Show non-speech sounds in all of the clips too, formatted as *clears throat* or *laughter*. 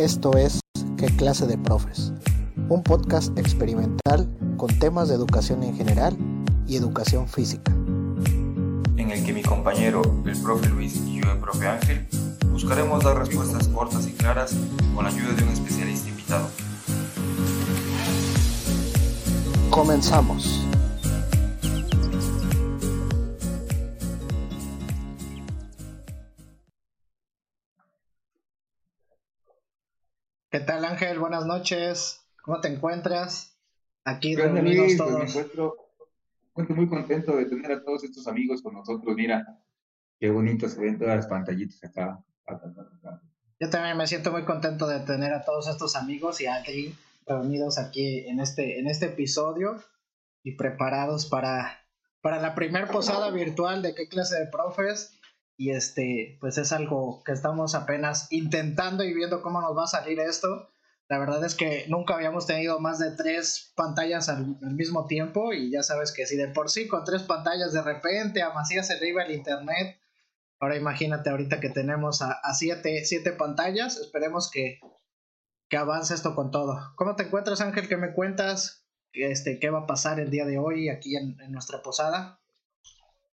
Esto es ¿Qué clase de profes? Un podcast experimental con temas de educación en general y educación física. En el que mi compañero, el profe Luis y yo, el profe Ángel, buscaremos dar respuestas cortas y claras con la ayuda de un especialista invitado. Comenzamos. Buenas noches. ¿Cómo te encuentras? Aquí reunidos todos. Pues me encuentro, muy contento de tener a todos estos amigos con nosotros. Mira, qué bonito se ven todas las pantallitas acá. Yo también me siento muy contento de tener a todos estos amigos y aquí reunidos aquí en este, en este episodio y preparados para, para la primer posada virtual de qué clase de profes y este, pues es algo que estamos apenas intentando y viendo cómo nos va a salir esto. La verdad es que nunca habíamos tenido más de tres pantallas al, mismo tiempo y ya sabes que si de por sí con tres pantallas de repente a Macías se le iba el internet, ahora imagínate ahorita que tenemos a, siete, siete, pantallas, esperemos que, que avance esto con todo. ¿Cómo te encuentras Ángel? ¿Qué me cuentas? Este, ¿Qué va a pasar el día de hoy aquí en, en nuestra posada?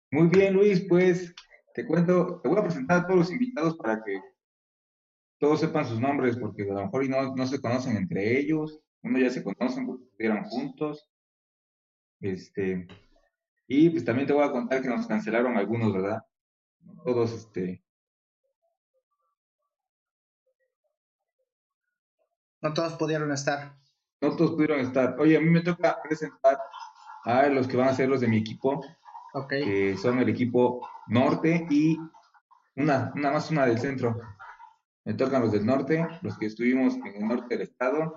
Muy bien Luis, pues te cuento, te voy a presentar a todos los invitados para que todos sepan sus nombres, porque a lo mejor no, no se conocen entre ellos, uno ya se conocen porque estuvieron juntos. Este, y pues también te voy a contar que nos cancelaron algunos, ¿verdad? Todos, este. No todos pudieron estar. No todos pudieron estar. Oye, a mí me toca presentar a los que van a ser los de mi equipo que son el equipo norte y una, una más una del centro. Me tocan los del norte, los que estuvimos en el norte del estado,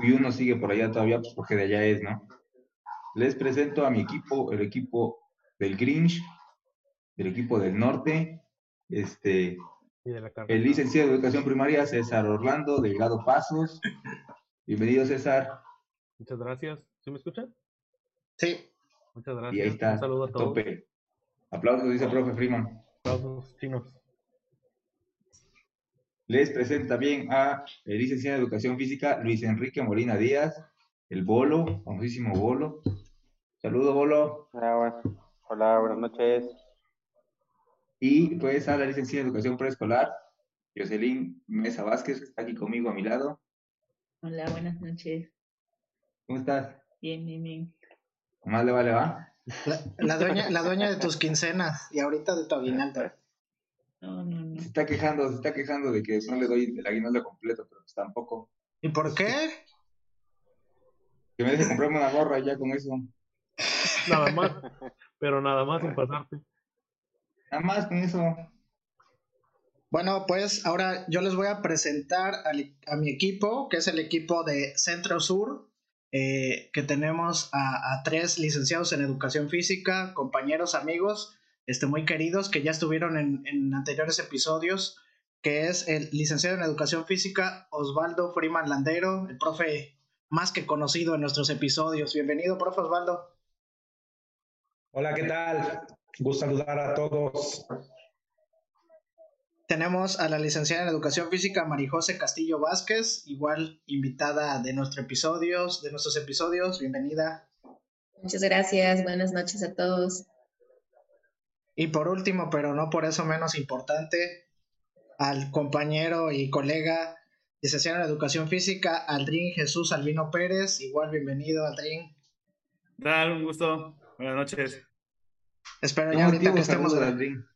y uno sigue por allá todavía, pues porque de allá es, ¿no? Les presento a mi equipo, el equipo del Grinch, el equipo del norte, este, el licenciado de Educación Primaria, César Orlando, Delgado Pasos. Bienvenido, César. Muchas gracias. ¿Sí me escuchan? Sí. Muchas gracias. Y ahí está. Un saludo a todos. Tope. Aplausos, dice el profe Freeman. Aplausos chinos. Les presenta bien a el licenciado de Educación Física, Luis Enrique Molina Díaz, el Bolo, famosísimo Bolo. Saludo, Bolo. Hola, Hola, buenas noches. Y pues a la licenciada de Educación Preescolar, Jocelyn Mesa Vázquez, que está aquí conmigo a mi lado. Hola, buenas noches. ¿Cómo estás? Bien, bien, bien. Más le vale, va. La, dueña, la dueña de tus quincenas y ahorita de tu aguinaldo. No, no, no. Se está quejando, se está quejando de que no le doy el aguinaldo completo, pero pues tampoco. ¿Y por qué? Que me deje comprarme una gorra ya con eso. Nada más, pero nada más sin pasarte. Nada más con eso. Bueno, pues ahora yo les voy a presentar a mi equipo, que es el equipo de Centro Sur, eh, que tenemos a, tres licenciados en educación física, compañeros, amigos, este, muy queridos, que ya estuvieron en, anteriores episodios, que es el licenciado en educación física Osvaldo Freeman Landero, el profe más que conocido en nuestros episodios. Bienvenido, profe Osvaldo. Hola, ¿qué tal? Gusto saludar a todos. Tenemos a la licenciada en Educación Física Marijose Castillo Vázquez, igual invitada de nuestros episodios, de nuestros episodios. Bienvenida. Muchas gracias. Buenas noches a todos. Y por último, pero no por eso menos importante, al compañero y colega licenciado en Educación Física, Aldrin Jesús Albino Pérez. Igual bienvenido, Aldrin. Tal, un gusto. Buenas noches. Espero ya ahorita que estemos. Aldrin.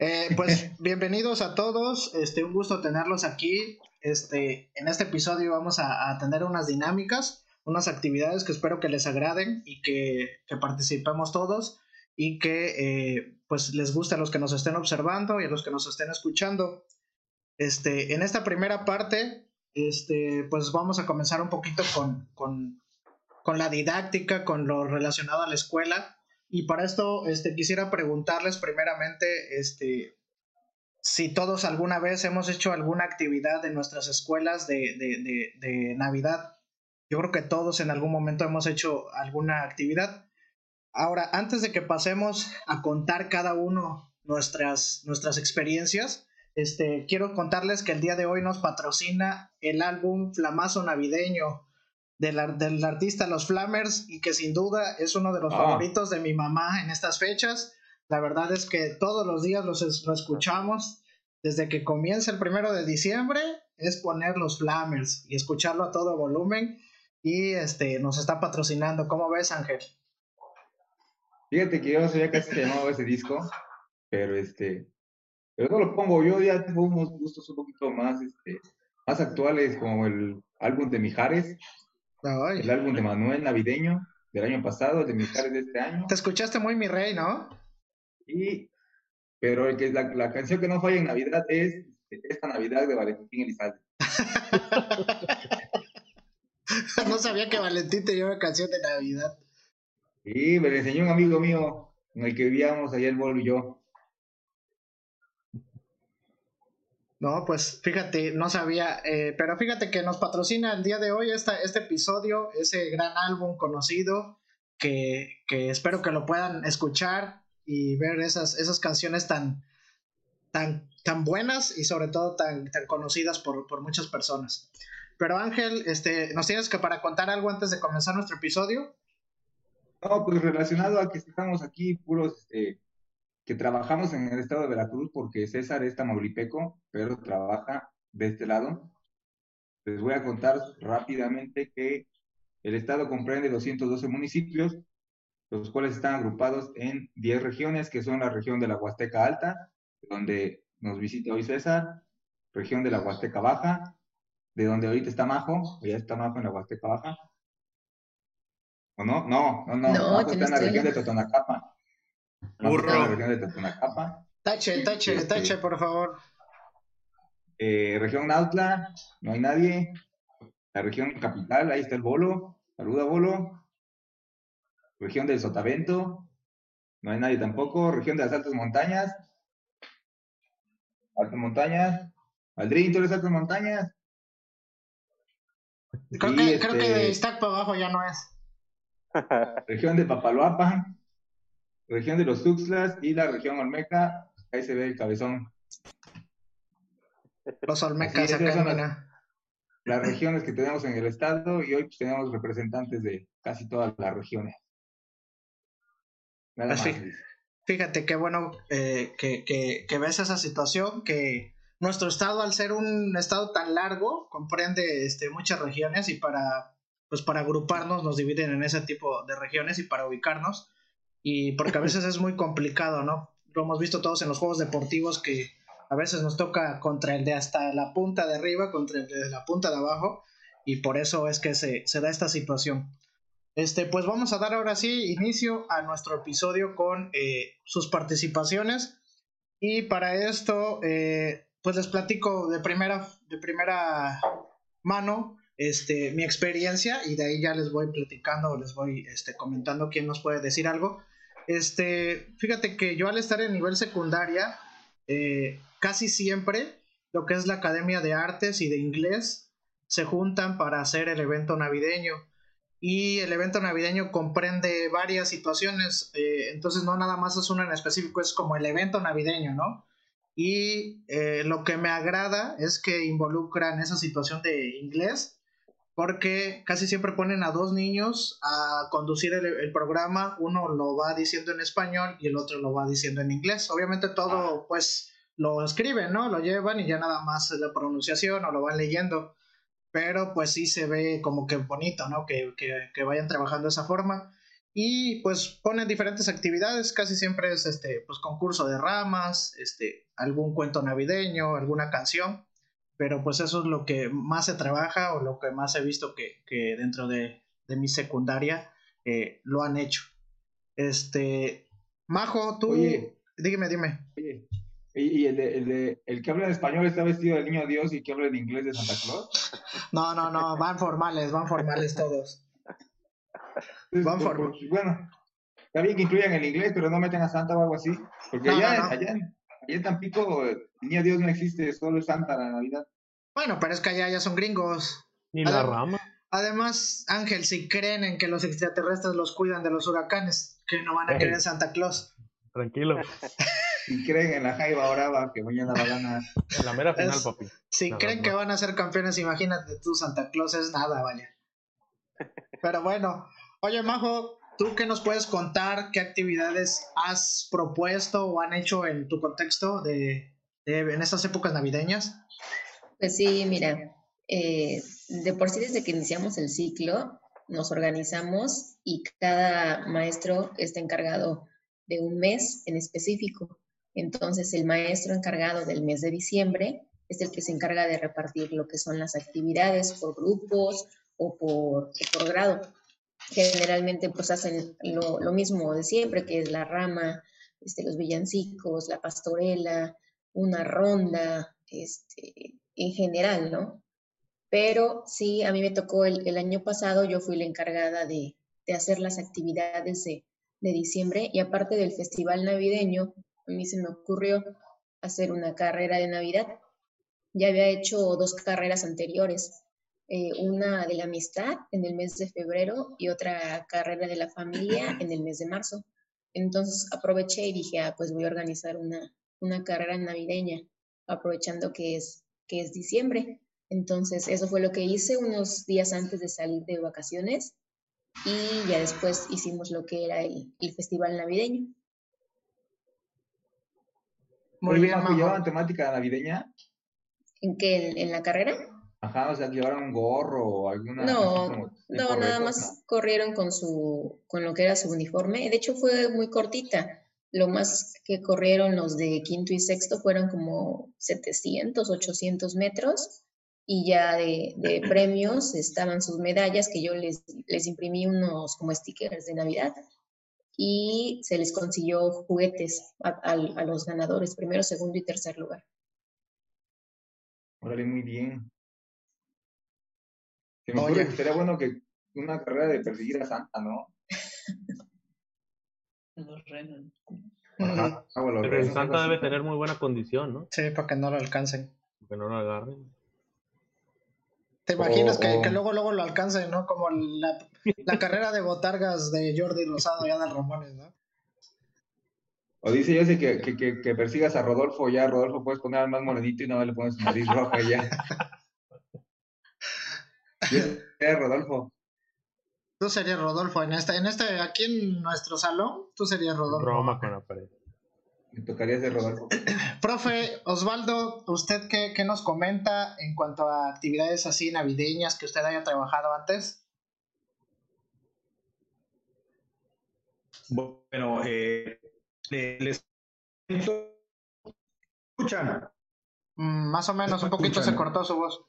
Eh, pues *laughs* bienvenidos a todos, este, un gusto tenerlos aquí. Este, en este episodio vamos a, tener unas dinámicas, unas actividades que espero que les agraden y que, participemos todos y que eh, pues les guste a los que nos estén observando y a los que nos estén escuchando. Este, en esta primera parte, este, pues vamos a comenzar un poquito con, con, con la didáctica, con lo relacionado a la escuela. Y para esto este, quisiera preguntarles primeramente este, si todos alguna vez hemos hecho alguna actividad en nuestras escuelas de, de, de, Navidad. Yo creo que todos en algún momento hemos hecho alguna actividad. Ahora, antes de que pasemos a contar cada uno nuestras, nuestras experiencias. Este, quiero contarles que el día de hoy nos patrocina el álbum Flamazo Navideño del, del artista Los Flamers y que sin duda es uno de los ah. favoritos de mi mamá en estas fechas. La verdad es que todos los días los, escuchamos. Desde que comienza el primero de diciembre es poner los Flamers y escucharlo a todo volumen. Y este nos está patrocinando. ¿Cómo ves, Ángel? Fíjate que yo no sabía casi se llamaba ese disco, pero este, pero no lo pongo. Yo ya tengo unos gustos un poquito más, este, más actuales, como el álbum de Mijares, el álbum de Manuel navideño del año pasado, el de Mijares de este año. Te escuchaste muy mi rey, ¿no? Y, pero el que, la, la canción que no falla en Navidad es esta Navidad de Valentín Elizalde. *laughs* *laughs* no sabía que Valentín tenía una canción de Navidad. Sí, me la enseñó un amigo mío en el que vivíamos el Bolo y yo. No, pues fíjate, no sabía, eh, pero fíjate que nos patrocina el día de hoy esta, este episodio, ese gran álbum conocido, que, que, espero que lo puedan escuchar y ver esas, esas canciones tan, tan, tan buenas y sobre todo tan, tan conocidas por, por muchas personas. Pero Ángel, este, ¿nos tienes que para contar algo antes de comenzar nuestro episodio? No, pues relacionado a que estamos aquí puros este, que trabajamos en el estado de Veracruz porque César es tamaulipeco, pero trabaja de este lado. Les voy a contar rápidamente que el estado comprende 212 municipios, los cuales están agrupados en 10 regiones, que son la región de la Huasteca Alta, donde nos visita hoy César, región de la Huasteca Baja, de donde ahorita está Majo, ya está Majo en la Huasteca Baja. ¿O no? No, no, no, no está en la región de Totonacapa. Burro. Tache, tache, este, tache, por favor. Eh, región Nautla, no hay nadie. La región capital, ahí está el Bolo. Saluda, Bolo. Región del Sotavento, no hay nadie tampoco. Región de las altas montañas. Altas montañas. Aldrin, ¿tú eres altas montañas? Creo, que, creo que de este para abajo ya no es. *laughs* Región de Papaloapa región de los Tuxtlas y la región Olmeca. Ahí se ve el cabezón. Los Olmecas acá, Las regiones que tenemos en el estado y hoy pues, tenemos representantes de casi todas las regiones. Nada más. Fíjate qué bueno eh, que, que, que ves esa situación, que nuestro estado, al ser un estado tan largo, comprende este, muchas regiones y para, pues para agruparnos nos dividen en ese tipo de regiones y para ubicarnos y porque a *laughs* veces es muy complicado, ¿no? Lo hemos visto todos en los juegos deportivos que a veces nos toca contra el de hasta la punta de arriba, contra el de la punta de abajo, y por eso es que se, da esta situación. Este, pues vamos a dar ahora sí inicio a nuestro episodio con eh, sus participaciones. Y para esto, eh, pues les platico de primera, de primera mano este, mi experiencia y de ahí ya les voy platicando, les voy este, comentando quién nos puede decir algo. Este, fíjate que yo al estar en nivel secundaria, eh, casi siempre lo que es la Academia de Artes y de Inglés se juntan para hacer el evento navideño. Y el evento navideño comprende varias situaciones, eh, entonces no nada más es una en específico, es como el evento navideño, ¿no? Y eh, lo que me agrada es que involucran esa situación de inglés porque casi siempre ponen a dos niños a conducir el, programa, uno lo va diciendo en español y el otro lo va diciendo en inglés. Obviamente todo pues lo escriben, ¿no? Lo llevan y ya nada más la pronunciación o lo van leyendo, pero pues sí se ve como que bonito, ¿no? Que, que, vayan trabajando de esa forma. Y pues ponen diferentes actividades, casi siempre es este pues concurso de ramas, este algún cuento navideño, alguna canción pero pues eso es lo que más se trabaja o lo que más he visto que, dentro de, mi secundaria eh, lo han hecho. Este, Majo, tú, dígame, dime. ¿Y el, de, el, que habla en español está vestido del niño Dios y que habla en inglés de Santa Claus? *laughs* No, no, no, van formales, van formales todos. Bueno, está bien que incluyan el inglés, pero no meten a Santa o algo así. Porque allá, allá, allá en Tampico, el niño Dios no existe, solo es Santa la Navidad. Bueno, pero es que allá ya son gringos. Ni la rama. Además, Ángel, si creen en que los extraterrestres los cuidan de los huracanes, que no van a creer en Santa Claus. Tranquilo. *laughs* Si creen en la Jaiba Brava que mañana va a ganar. *laughs* En la mera final, papi. Si creen que van a ser campeones, imagínate tú, Santa Claus es nada, vaya. *laughs* Pero bueno, oye, Majo, ¿tú qué nos puedes contar? ¿Qué actividades has propuesto o han hecho en tu contexto de, en estas épocas navideñas? Pues sí, mira, eh, de por sí desde que iniciamos el ciclo, nos organizamos y cada maestro está encargado de un mes en específico. Entonces, el maestro encargado del mes de diciembre es el que se encarga de repartir lo que son las actividades por grupos o por, por grado. Generalmente, pues hacen lo, lo, mismo de siempre, que es la rama, este, los villancicos, la pastorela, una ronda, este, en general, ¿no? Pero sí, a mí me tocó el, el año pasado, yo fui la encargada de, de hacer las actividades de, de diciembre y aparte del festival navideño, a mí se me ocurrió hacer una carrera de Navidad. Ya había hecho dos carreras anteriores, eh, una de la amistad en el mes de febrero y otra carrera de la familia en el mes de marzo. Entonces aproveché y dije, ah, pues voy a organizar una, una carrera navideña, aprovechando que es, que es diciembre. Entonces eso fue lo que hice unos días antes de salir de vacaciones y ya después hicimos lo que era el, el festival navideño. Muy bien, ¿Llevaban temática navideña? ¿En qué? ¿En, la carrera? Ajá, o sea, llevaron un gorro o alguna... No, no, nada más corrieron con su, con lo que era su uniforme. De hecho, fue muy cortita. Lo más que corrieron los de quinto y sexto fueron como 700, 800 metros y ya de, *clears throat* premios estaban sus medallas que yo les, les imprimí unos como stickers de Navidad y se les consiguió juguetes a, los ganadores, primero, segundo y tercer lugar. Órale, muy bien. Se me ocurre que sería bueno que una carrera de perseguir a Santa, ¿no? *laughs* los renos. *laughs* Ah, Pero Santa debe tener muy buena condición, ¿no? Sí, para que no lo alcancen. Para que no lo agarren. ¿Te imaginas que, que, luego luego lo alcance, ¿no? Como la, la carrera de botargas de Jordi Rosado y Adal Ramones, ¿no? O dice Jesse que, que, que, persigas a Rodolfo, ya Rodolfo puedes poner más monedito y no le pones nariz roja ya. *laughs* Yo Rodolfo. Tú serías Rodolfo en este, en este, aquí en nuestro salón, tú serías Rodolfo. Roma con la pared. Me tocaría ser Rodolfo. *clears throat* Profe Osvaldo, ¿usted qué, nos comenta en cuanto a actividades así navideñas que usted haya trabajado antes? Bueno, eh, les escuchan. Mm, más o menos, un poquito se cortó su voz.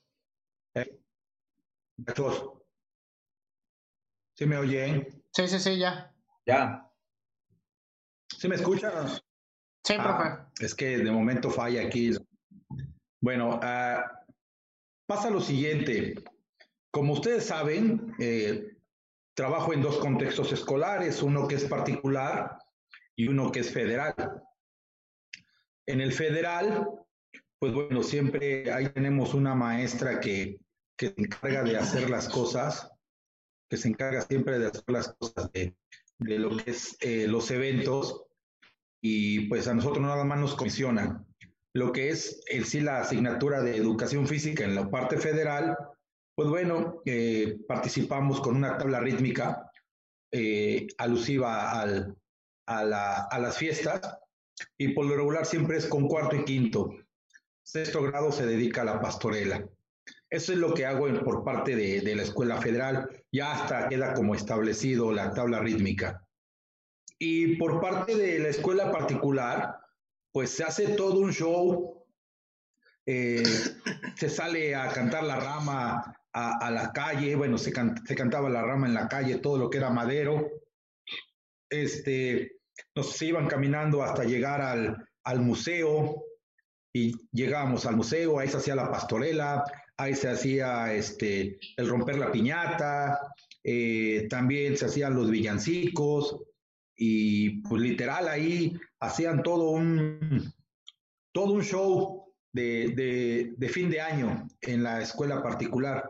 ¿Sí me oyen? Sí, sí, sí, ya. Ya. ¿Sí me escuchan? Sí, ah, es que de momento falla aquí. Bueno, ah, pasa lo siguiente. Como ustedes saben, eh, trabajo en dos contextos escolares, uno que es particular y uno que es federal. En el federal, pues bueno, siempre ahí tenemos una maestra que, que se encarga de hacer las cosas, que se encarga siempre de hacer las cosas de, de lo que es eh, los eventos y pues a nosotros nada más nos comisiona lo que es el sí la asignatura de educación física en la parte federal, pues bueno, eh, participamos con una tabla rítmica eh, alusiva al, a, la, a, las fiestas y por lo regular siempre es con cuarto y quinto. Sexto grado se dedica a la pastorela. Eso es lo que hago por parte de, de la escuela federal. Ya hasta queda como establecido la tabla rítmica. Y por parte de la escuela particular, pues se hace todo un show, eh, *laughs* se sale a cantar la rama a, la calle, bueno, se, se, cantaba la rama en la calle, todo lo que era madero. Este, nos iban caminando hasta llegar al, al museo y llegábamos al museo, ahí se hacía la pastorela, ahí se hacía este, el romper la piñata, eh, también se hacían los villancicos, y pues literal ahí hacían todo un, todo un show de, de, fin de año en la escuela particular.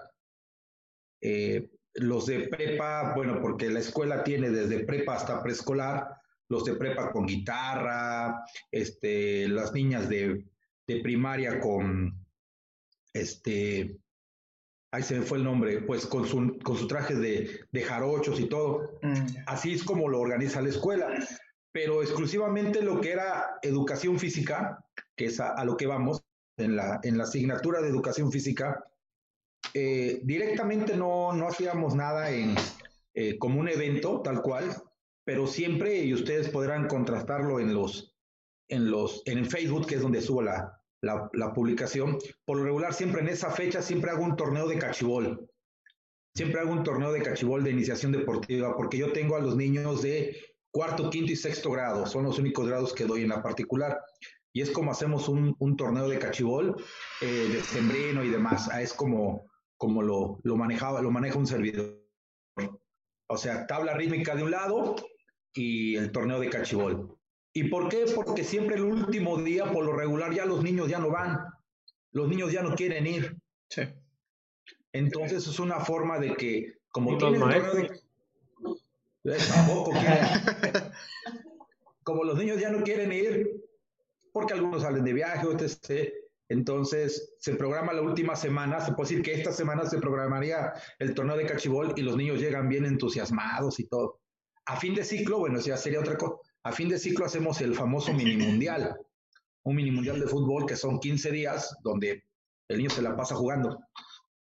Eh, los de prepa, bueno, porque la escuela tiene desde prepa hasta preescolar, los de prepa con guitarra, este, las niñas de, de primaria con, este, ahí se me fue el nombre, pues con su, con su traje de, de jarochos y todo. Mm. Así es como lo organiza la escuela. Pero exclusivamente lo que era educación física, que es a, lo que vamos, en la, en la asignatura de educación física, eh, directamente no, no hacíamos nada en, eh, como un evento tal cual, pero siempre, y ustedes podrán contrastarlo en los, en los, en Facebook, que es donde subo la, la, publicación. Por lo regular, siempre en esa fecha, siempre hago un torneo de cachibol. Siempre hago un torneo de cachibol de iniciación deportiva, porque yo tengo a los niños de cuarto, quinto y sexto grado. Son los únicos grados que doy en la particular. Y es como hacemos un, un torneo de cachibol, eh, de sembrino y demás. Ah, es como, como lo, lo, manejaba, lo maneja un servidor. O sea, tabla rítmica de un lado y el torneo de cachibol. ¿Y por qué? Porque siempre el último día, por lo regular, ya los niños ya no van. Los niños ya no quieren ir. Sí. Entonces es una forma de que, como tienen de... Eh, tampoco *laughs* como los niños ya no quieren ir, porque algunos salen de viaje, etc. Entonces se programa la última semana, se puede decir que esta semana se programaría el torneo de cachibol y los niños llegan bien entusiasmados y todo. A fin de ciclo, bueno, ya sería otra cosa a fin de ciclo hacemos el famoso mini mundial, un mini mundial de fútbol que son 15 días donde el niño se la pasa jugando.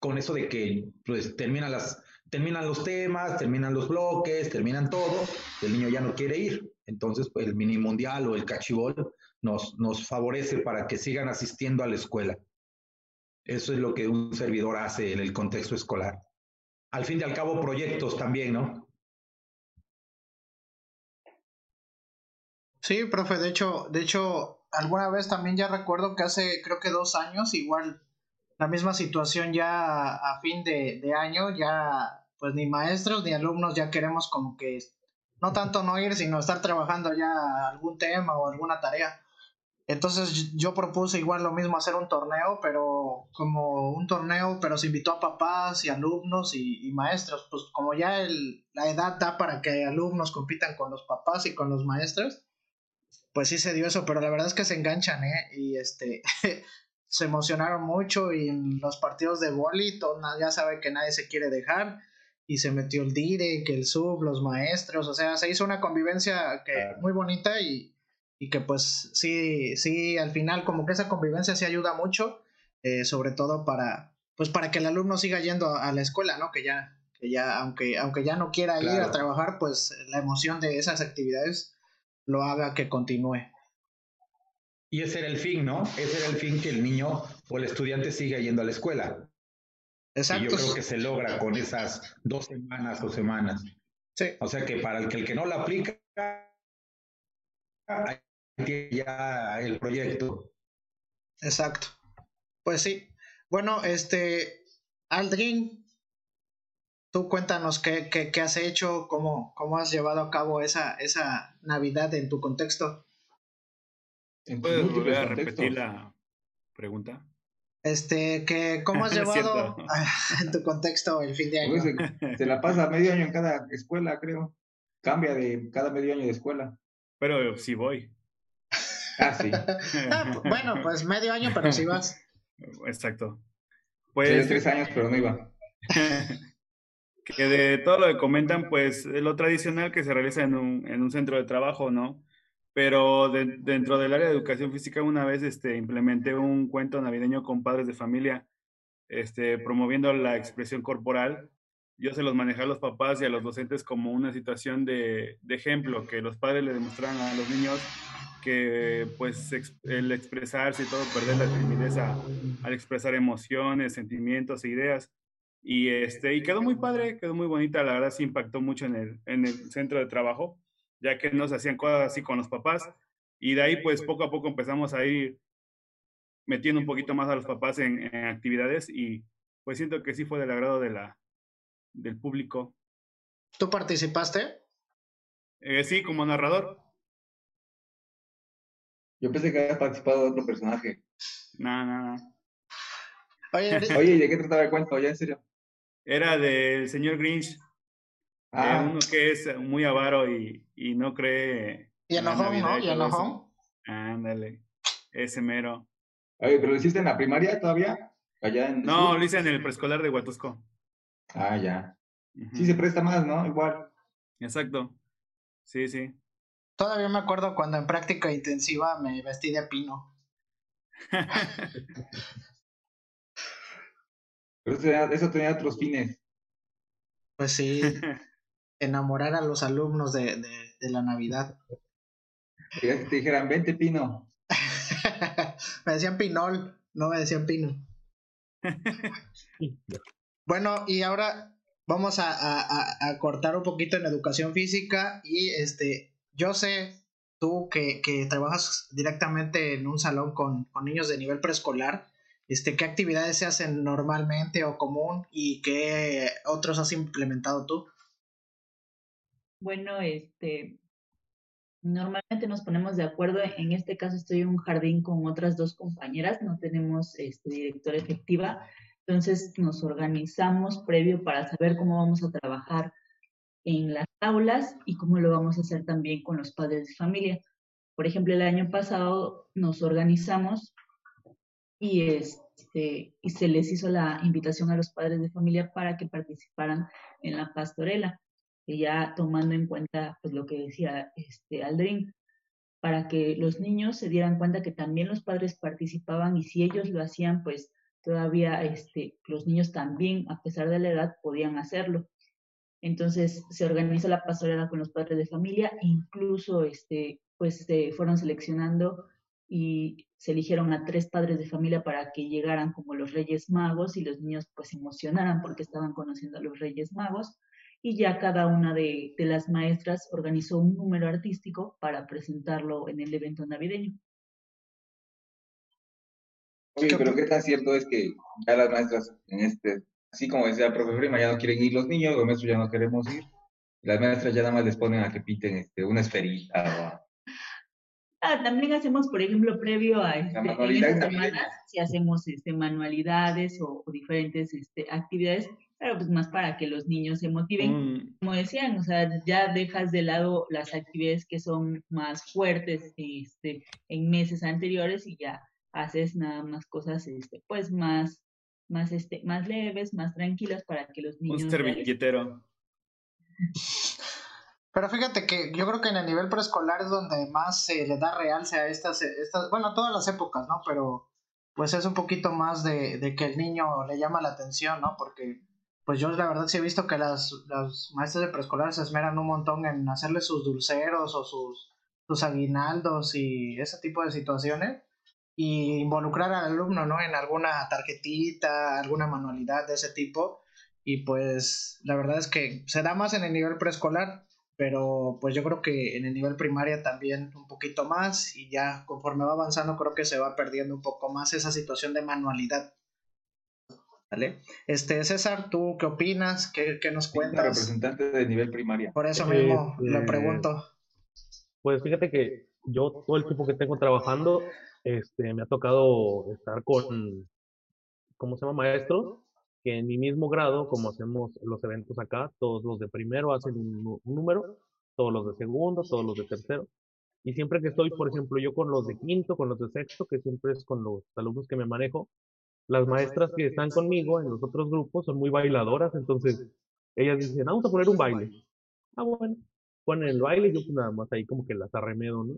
Con eso de que pues, terminan, las, terminan los temas, terminan los bloques, terminan todo, el niño ya no quiere ir. Entonces, pues, el mini mundial o el cachibol nos, nos favorece para que sigan asistiendo a la escuela. Eso es lo que un servidor hace en el contexto escolar. Al fin y al cabo, proyectos también, ¿no? Sí, profe, de hecho, de hecho, alguna vez también ya recuerdo que hace, creo que dos años, igual, la misma situación ya a, fin de, año, ya, pues ni maestros ni alumnos ya queremos como que, no tanto no ir, sino estar trabajando ya algún tema o alguna tarea. Entonces yo propuse igual lo mismo, hacer un torneo, pero como un torneo, pero se invitó a papás y alumnos y, maestros, pues como ya el, la edad da para que alumnos compitan con los papás y con los maestros, pues sí se dio eso, pero la verdad es que se enganchan, ¿eh? Y este, *laughs* se emocionaron mucho y en los partidos de boli, ya sabe que nadie se quiere dejar y se metió el dire, que el sub, los maestros, o sea, se hizo una convivencia que muy bonita y, y, que pues sí, sí, al final como que esa convivencia sí ayuda mucho, eh, sobre todo para, pues para que el alumno siga yendo a la escuela, ¿no? Que ya, que ya, aunque, aunque ya no quiera ir a trabajar, pues la emoción de esas actividades lo haga que continúe. Y ese era el fin, ¿no? Ese era el fin que el niño o el estudiante siga yendo a la escuela. Exacto. Y yo creo que se logra con esas dos semanas o semanas. Sí. O sea que para el que, el que no lo aplica, tiene ya el proyecto. Exacto. Pues sí. Bueno, este, Aldrin, tú cuéntanos qué, qué, has hecho, cómo, cómo has llevado a cabo esa, esa Navidad en tu contexto. ¿Puedes volver a repetir la pregunta? Este, que ¿cómo has *laughs* llevado *laughs* en tu contexto el fin de año? Pues, se, la pasa medio año en cada escuela, creo. Cambia de cada medio año de escuela. Pero si voy. Ah, sí. *laughs* Ah, bueno, pues medio año, pero si vas. Exacto. Pues. tres años, pero no iba. Que de todo lo que comentan, pues lo tradicional que se realiza en un, en un centro de trabajo, ¿no? Pero dentro del área de educación física una vez este, implementé un cuento navideño con padres de familia, este, promoviendo la expresión corporal. Yo se los manejé a los papás y a los docentes como una situación de, de ejemplo, que los padres le demostraran a los niños que pues el expresarse y todo, perder la timidez al expresar emociones, sentimientos e ideas. Y, este, y quedó muy padre, quedó muy bonita, la verdad sí impactó mucho en el, en el centro de trabajo, ya que nos hacían cosas así con los papás. Y de ahí pues poco a poco empezamos a ir metiendo un poquito más a los papás en, actividades y pues siento que sí fue del agrado de la, del público. ¿Tú participaste? Eh, sí, como narrador. Yo pensé que había participado de otro personaje. No, no, no. Oye, Oye, ¿de qué trataba el cuento? ¿Ya en serio? Era del señor Grinch. Ah. uno que es muy avaro y, y no cree. Y enojón, ¿no? Y enojón. Ándale, ese mero. Oye, ¿pero lo hiciste en la primaria todavía? Allá en no, lo hice en el preescolar de Huatusco. Ah, ya. Sí se presta más, ¿no? Igual. Exacto. Sí, sí. Todavía me acuerdo cuando en práctica intensiva me vestí de pino. *laughs* Pero eso tenía, otros fines. Pues sí, *laughs* enamorar a los alumnos de, de, la Navidad. Que te dijeran, vente pino. *laughs* me decían pinol, no me decían pino. *laughs* bueno, y ahora vamos a, a, a, cortar un poquito en educación física y este yo sé, tú que, que trabajas directamente en un salón con, con, niños de nivel preescolar, este, ¿qué actividades se hacen normalmente o común y qué otros has implementado tú? Bueno, este, normalmente nos ponemos de acuerdo. En este caso estoy en un jardín con otras dos compañeras, no tenemos este, directora efectiva, entonces nos organizamos previo para saber cómo vamos a trabajar en las aulas y cómo lo vamos a hacer también con los padres de familia. Por ejemplo, el año pasado nos organizamos y, este, y se les hizo la invitación a los padres de familia para que participaran en la pastorela, ya tomando en cuenta pues, lo que decía este, Aldrin, para que los niños se dieran cuenta que también los padres participaban y si ellos lo hacían, pues todavía este, los niños también, a pesar de la edad, podían hacerlo. Entonces se organiza la pastorela con los padres de familia, incluso este, pues se fueron seleccionando y se eligieron a tres padres de familia para que llegaran como los Reyes Magos y los niños pues se emocionaran porque estaban conociendo a los Reyes Magos y ya cada una de, de las maestras organizó un número artístico para presentarlo en el evento navideño. Oye, pero qué tan cierto es que ya las maestras en este así como decía el profesor Rima, ya no quieren ir los niños, los maestros ya no queremos ir. Las maestras ya nada más les ponen a que piten este, una esferita. Ah, también hacemos, por ejemplo, previo a este, en semana, si hacemos este, manualidades o, diferentes este, actividades, pero pues más para que los niños se motiven. Mm. Como decían, o sea, ya dejas de lado las actividades que son más fuertes este, en meses anteriores y ya haces nada más cosas este, pues más más, este, más leves, más tranquilas para que los niños... Un servilletero. Pero fíjate que yo creo que en el nivel preescolar es donde más se le da realce a estas, estas, bueno, todas las épocas, ¿no? Pero pues es un poquito más de, de, que el niño le llama la atención, ¿no? Porque pues yo la verdad sí he visto que las, las maestras de preescolar se esmeran un montón en hacerle sus dulceros o sus, sus aguinaldos y ese tipo de situaciones y involucrar al alumno, ¿no? En alguna tarjetita, alguna manualidad de ese tipo. Y pues la verdad es que se da más en el nivel preescolar, pero pues yo creo que en el nivel primaria también un poquito más y ya conforme va avanzando creo que se va perdiendo un poco más esa situación de manualidad. ¿Vale? Este, César, ¿tú qué opinas? ¿Qué, qué nos cuentas? representante de nivel primaria. Por eso mismo lo este, pregunto. Pues fíjate que yo todo el tiempo que tengo trabajando este, me ha tocado estar con, ¿cómo se llama? Maestros, que en mi mismo grado, como hacemos los eventos acá, todos los de primero hacen un, número, todos los de segundo, todos los de tercero. Y siempre que estoy, por ejemplo, yo con los de quinto, con los de sexto, que siempre es con los alumnos que me manejo, las maestras que están conmigo en los otros grupos son muy bailadoras, entonces ellas dicen, vamos a poner un baile. Ah, bueno, ponen el baile y yo pues nada más ahí como que las arremedo, ¿no?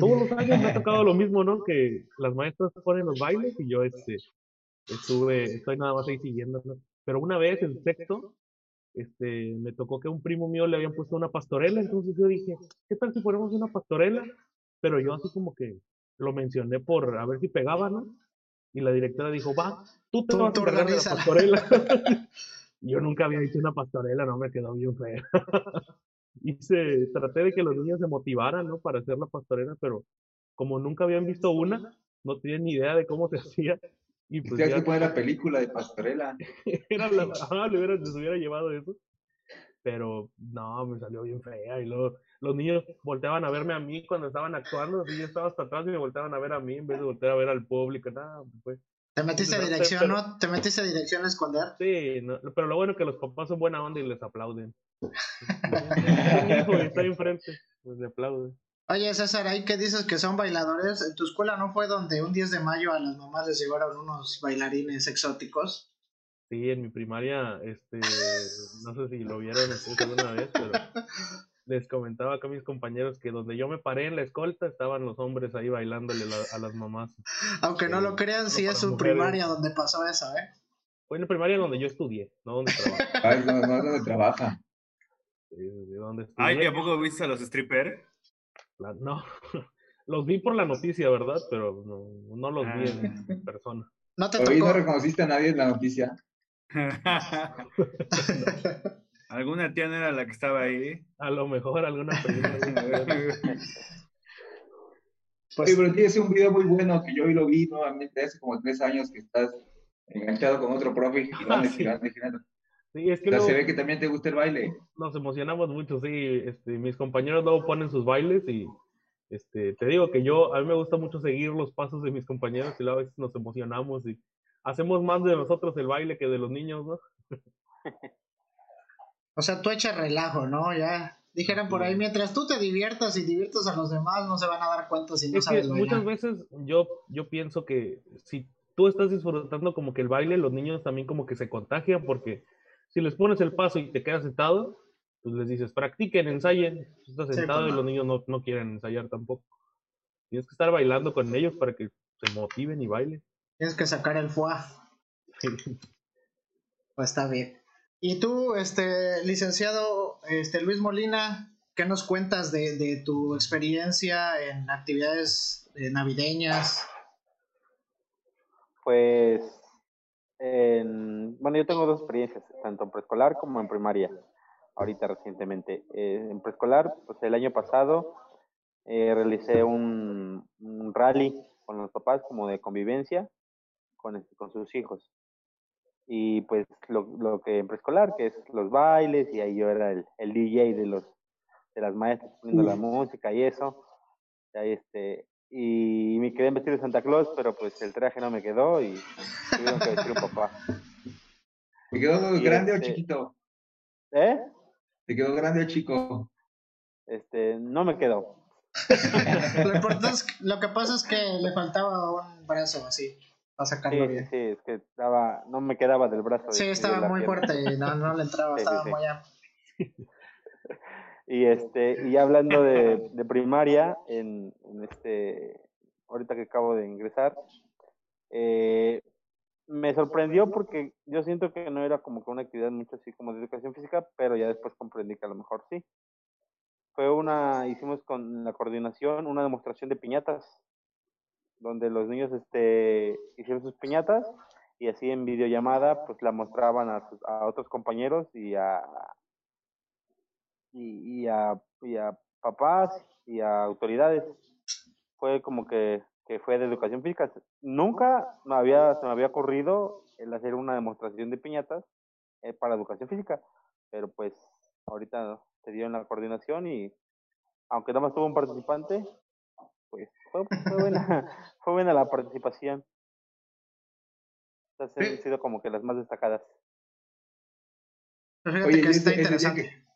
Todos los años me ha tocado lo mismo, ¿no? Que las maestras ponen los bailes y yo este, estuve, estoy nada más ahí siguiendo, Pero una vez en sexto, este, me tocó que a un primo mío le habían puesto una pastorela, entonces yo dije, ¿qué tal si ponemos una pastorela? Pero yo así como que lo mencioné por a ver si pegaba, ¿no? Y la directora dijo, va, tú te vas a encargar de la pastorela. *laughs* *laughs* yo nunca había hecho una pastorela, no me quedó bien fea *laughs* hice, traté de que los niños se motivaran, ¿no? Para hacer la pastorela, pero como nunca habían visto una, no tenían ni idea de cómo se hacía. Y pues ya la película de pastorela. *laughs* Era la, *laughs* ah, le hubiera, les hubiera llevado eso. Pero no, me salió bien fea. Y luego los niños volteaban a verme a mí cuando estaban actuando. Así yo estaba hasta atrás y me volteaban a ver a mí en vez de voltear a ver al público. Nada, pues. ¿Te metiste a dirección, no? ¿Te metiste a dirección a esconder? Sí, pero lo bueno es que los papás son buena onda y les aplauden. *laughs* está enfrente, pues le aplauden. Oye, César, ahí que dices que son bailadores, ¿en tu escuela no fue donde un 10 de mayo a las mamás les llevaron unos bailarines exóticos? Sí, en mi primaria, este, no sé si lo vieron alguna vez, pero les comentaba acá a mis compañeros que donde yo me paré en la escolta estaban los hombres ahí bailándole a las mamás. Aunque no lo crean, sí es su primaria donde pasó eso, ¿eh? Fue en la primaria donde yo estudié, no donde trabaja. Ah, no, no donde trabaja. Ay, ¿a poco viste a los strippers? No, *laughs* los vi por la noticia, ¿verdad? Pero no, no los vi en ah. persona. ¿No te ¿no reconociste a nadie en la noticia? *laughs* ¿Alguna tía no era la que estaba ahí? A lo mejor alguna prima. pues, *laughs* sí, pero tienes un video muy bueno que yo hoy lo vi nuevamente hace como tres años que estás enganchado con otro profe girando, girando, girando. Sí, es que se ve que también te gusta el baile. Nos emocionamos mucho, sí. Este, mis compañeros luego ponen sus bailes y este, te digo que yo, a mí me gusta mucho seguir los pasos de mis compañeros y luego a veces nos emocionamos y hacemos más de nosotros el baile que de los niños, ¿no? *laughs* O sea, tú echas relajo, ¿no? Ya dijeron por ahí, mientras tú te diviertas y diviertas a los demás, no se van a dar cuenta si no sabes bailar. Muchas veces yo, yo pienso que si tú estás disfrutando como que el baile, los niños también como que se contagian porque si les pones el paso y te quedas sentado, pues les dices, practiquen, ensayen. Tú estás sentado y los niños no, no quieren ensayar tampoco. Tienes que estar bailando con ellos para que se motiven y bailen. Tienes que sacar el fuá. Pues está bien. Y tú, este, licenciado este, Luis Molina, ¿qué nos cuentas de, tu experiencia en actividades eh, navideñas? Pues, bueno, yo tengo dos experiencias, tanto en preescolar como en primaria, ahorita recientemente. Eh, en preescolar, pues el año pasado eh, realicé un, rally con los papás como de convivencia con, con sus hijos y pues lo, lo que en preescolar, que es los bailes, y ahí yo era el, el DJ de los de las maestras poniendo la música y eso. Y, ahí este, y me quedé vestido de Santa Claus, pero pues el traje no me quedó y tuvieron que vestir un papá. ¿Te quedó grande o este chiquito? ¿Eh? ¿Te quedó grande o chico? Este, no me quedó. *laughs* lo, importante es, lo que pasa es que le faltaba un brazo así sacarlo sí, Sí, es que estaba, no me quedaba del brazo. Sí, estaba muy fuerte y no, no le entraba, estaba muy *laughs* Y este, y hablando de, primaria, en, este, ahorita que acabo de ingresar, eh, me sorprendió porque yo siento que no era como que una actividad mucho así como de educación física, pero ya después comprendí que a lo mejor sí. Fue una, hicimos con la coordinación una demostración de piñatas donde los niños este, hicieron sus piñatas y así en videollamada pues la mostraban a, a otros compañeros y a, y, a, y a papás y a autoridades. Fue como que, que fue de educación física. Nunca me había, se me había ocurrido el hacer una demostración de piñatas eh, para educación física, pero pues ahorita se dio en la coordinación y aunque nada más tuvo un participante, pues fue, buena, *laughs* *laughs* fue buena la participación. han sido como que las más destacadas. Oye, que está interesante. Ese día que,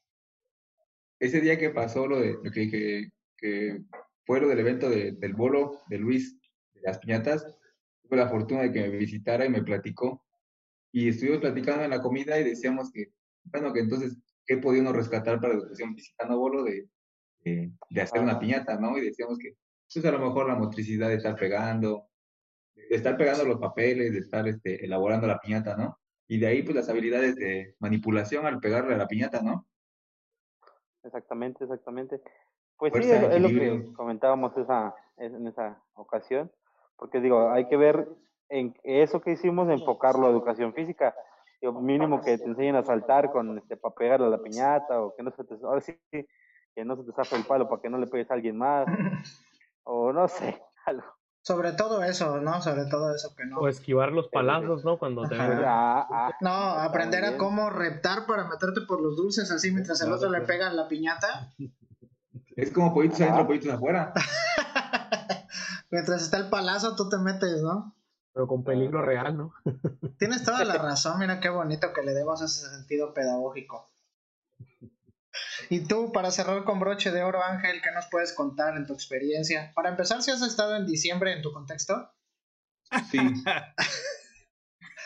ese día que, pasó lo de que, que, que fue lo del evento de, del bolo de Luis de las piñatas, tuve la fortuna de que me visitara y me platicó. Y estuvimos platicando en la comida y decíamos que, bueno, que entonces, ¿qué podía uno rescatar para la educación visitando bolo de, de, de hacer una piñata, ¿no? Y decíamos que pues a lo mejor la motricidad de estar pegando, de estar pegando los papeles, de estar este, elaborando la piñata, ¿no? Y de ahí pues las habilidades de manipulación al pegarle a la piñata, ¿no? Exactamente, exactamente. Pues sí, es, lo que comentábamos esa, en esa ocasión, porque digo, hay que ver en eso que hicimos, enfocarlo a educación física. Digo, mínimo que te enseñen a saltar con este, para pegarle a la piñata, o que no se te, ahora sí, que no se te zafe el palo para que no le pegues a alguien más. o no sé, *laughs* algo. Sobre todo eso, ¿no? Sobre todo eso que no. O esquivar los palazos, ¿no? Cuando te ah, ah, No, aprender a cómo reptar para meterte por los dulces así mientras el otro le pega la piñata. Es como pollitos adentro, pollitos afuera. *laughs* mientras está el palazo, tú te metes, ¿no? Pero con peligro real, ¿no? Tienes toda la *laughs* razón, mira qué bonito que le demos ese sentido pedagógico. Y tú, para cerrar con broche de oro, Ángel, ¿qué nos puedes contar en tu experiencia? Para empezar, si has estado en diciembre en tu contexto. Sí.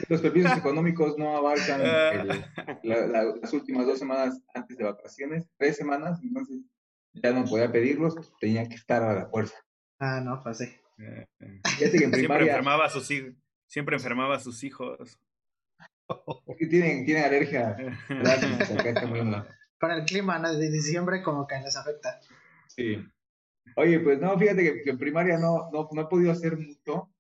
Los permisos *laughs* económicos no abarcan las últimas dos semanas antes de vacaciones, tres semanas, entonces ya no podía pedirlos, tenía que estar a la fuerza. Ah, no, pues sí. *laughs* siempre enfermaba a sus hijos. Siempre enfermaba a sus hijos. Tienen, tienen alergia. *laughs* Para el clima de diciembre como que les afecta. Sí. Oye, pues no, fíjate que, en primaria no, no, no, he podido hacer mucho.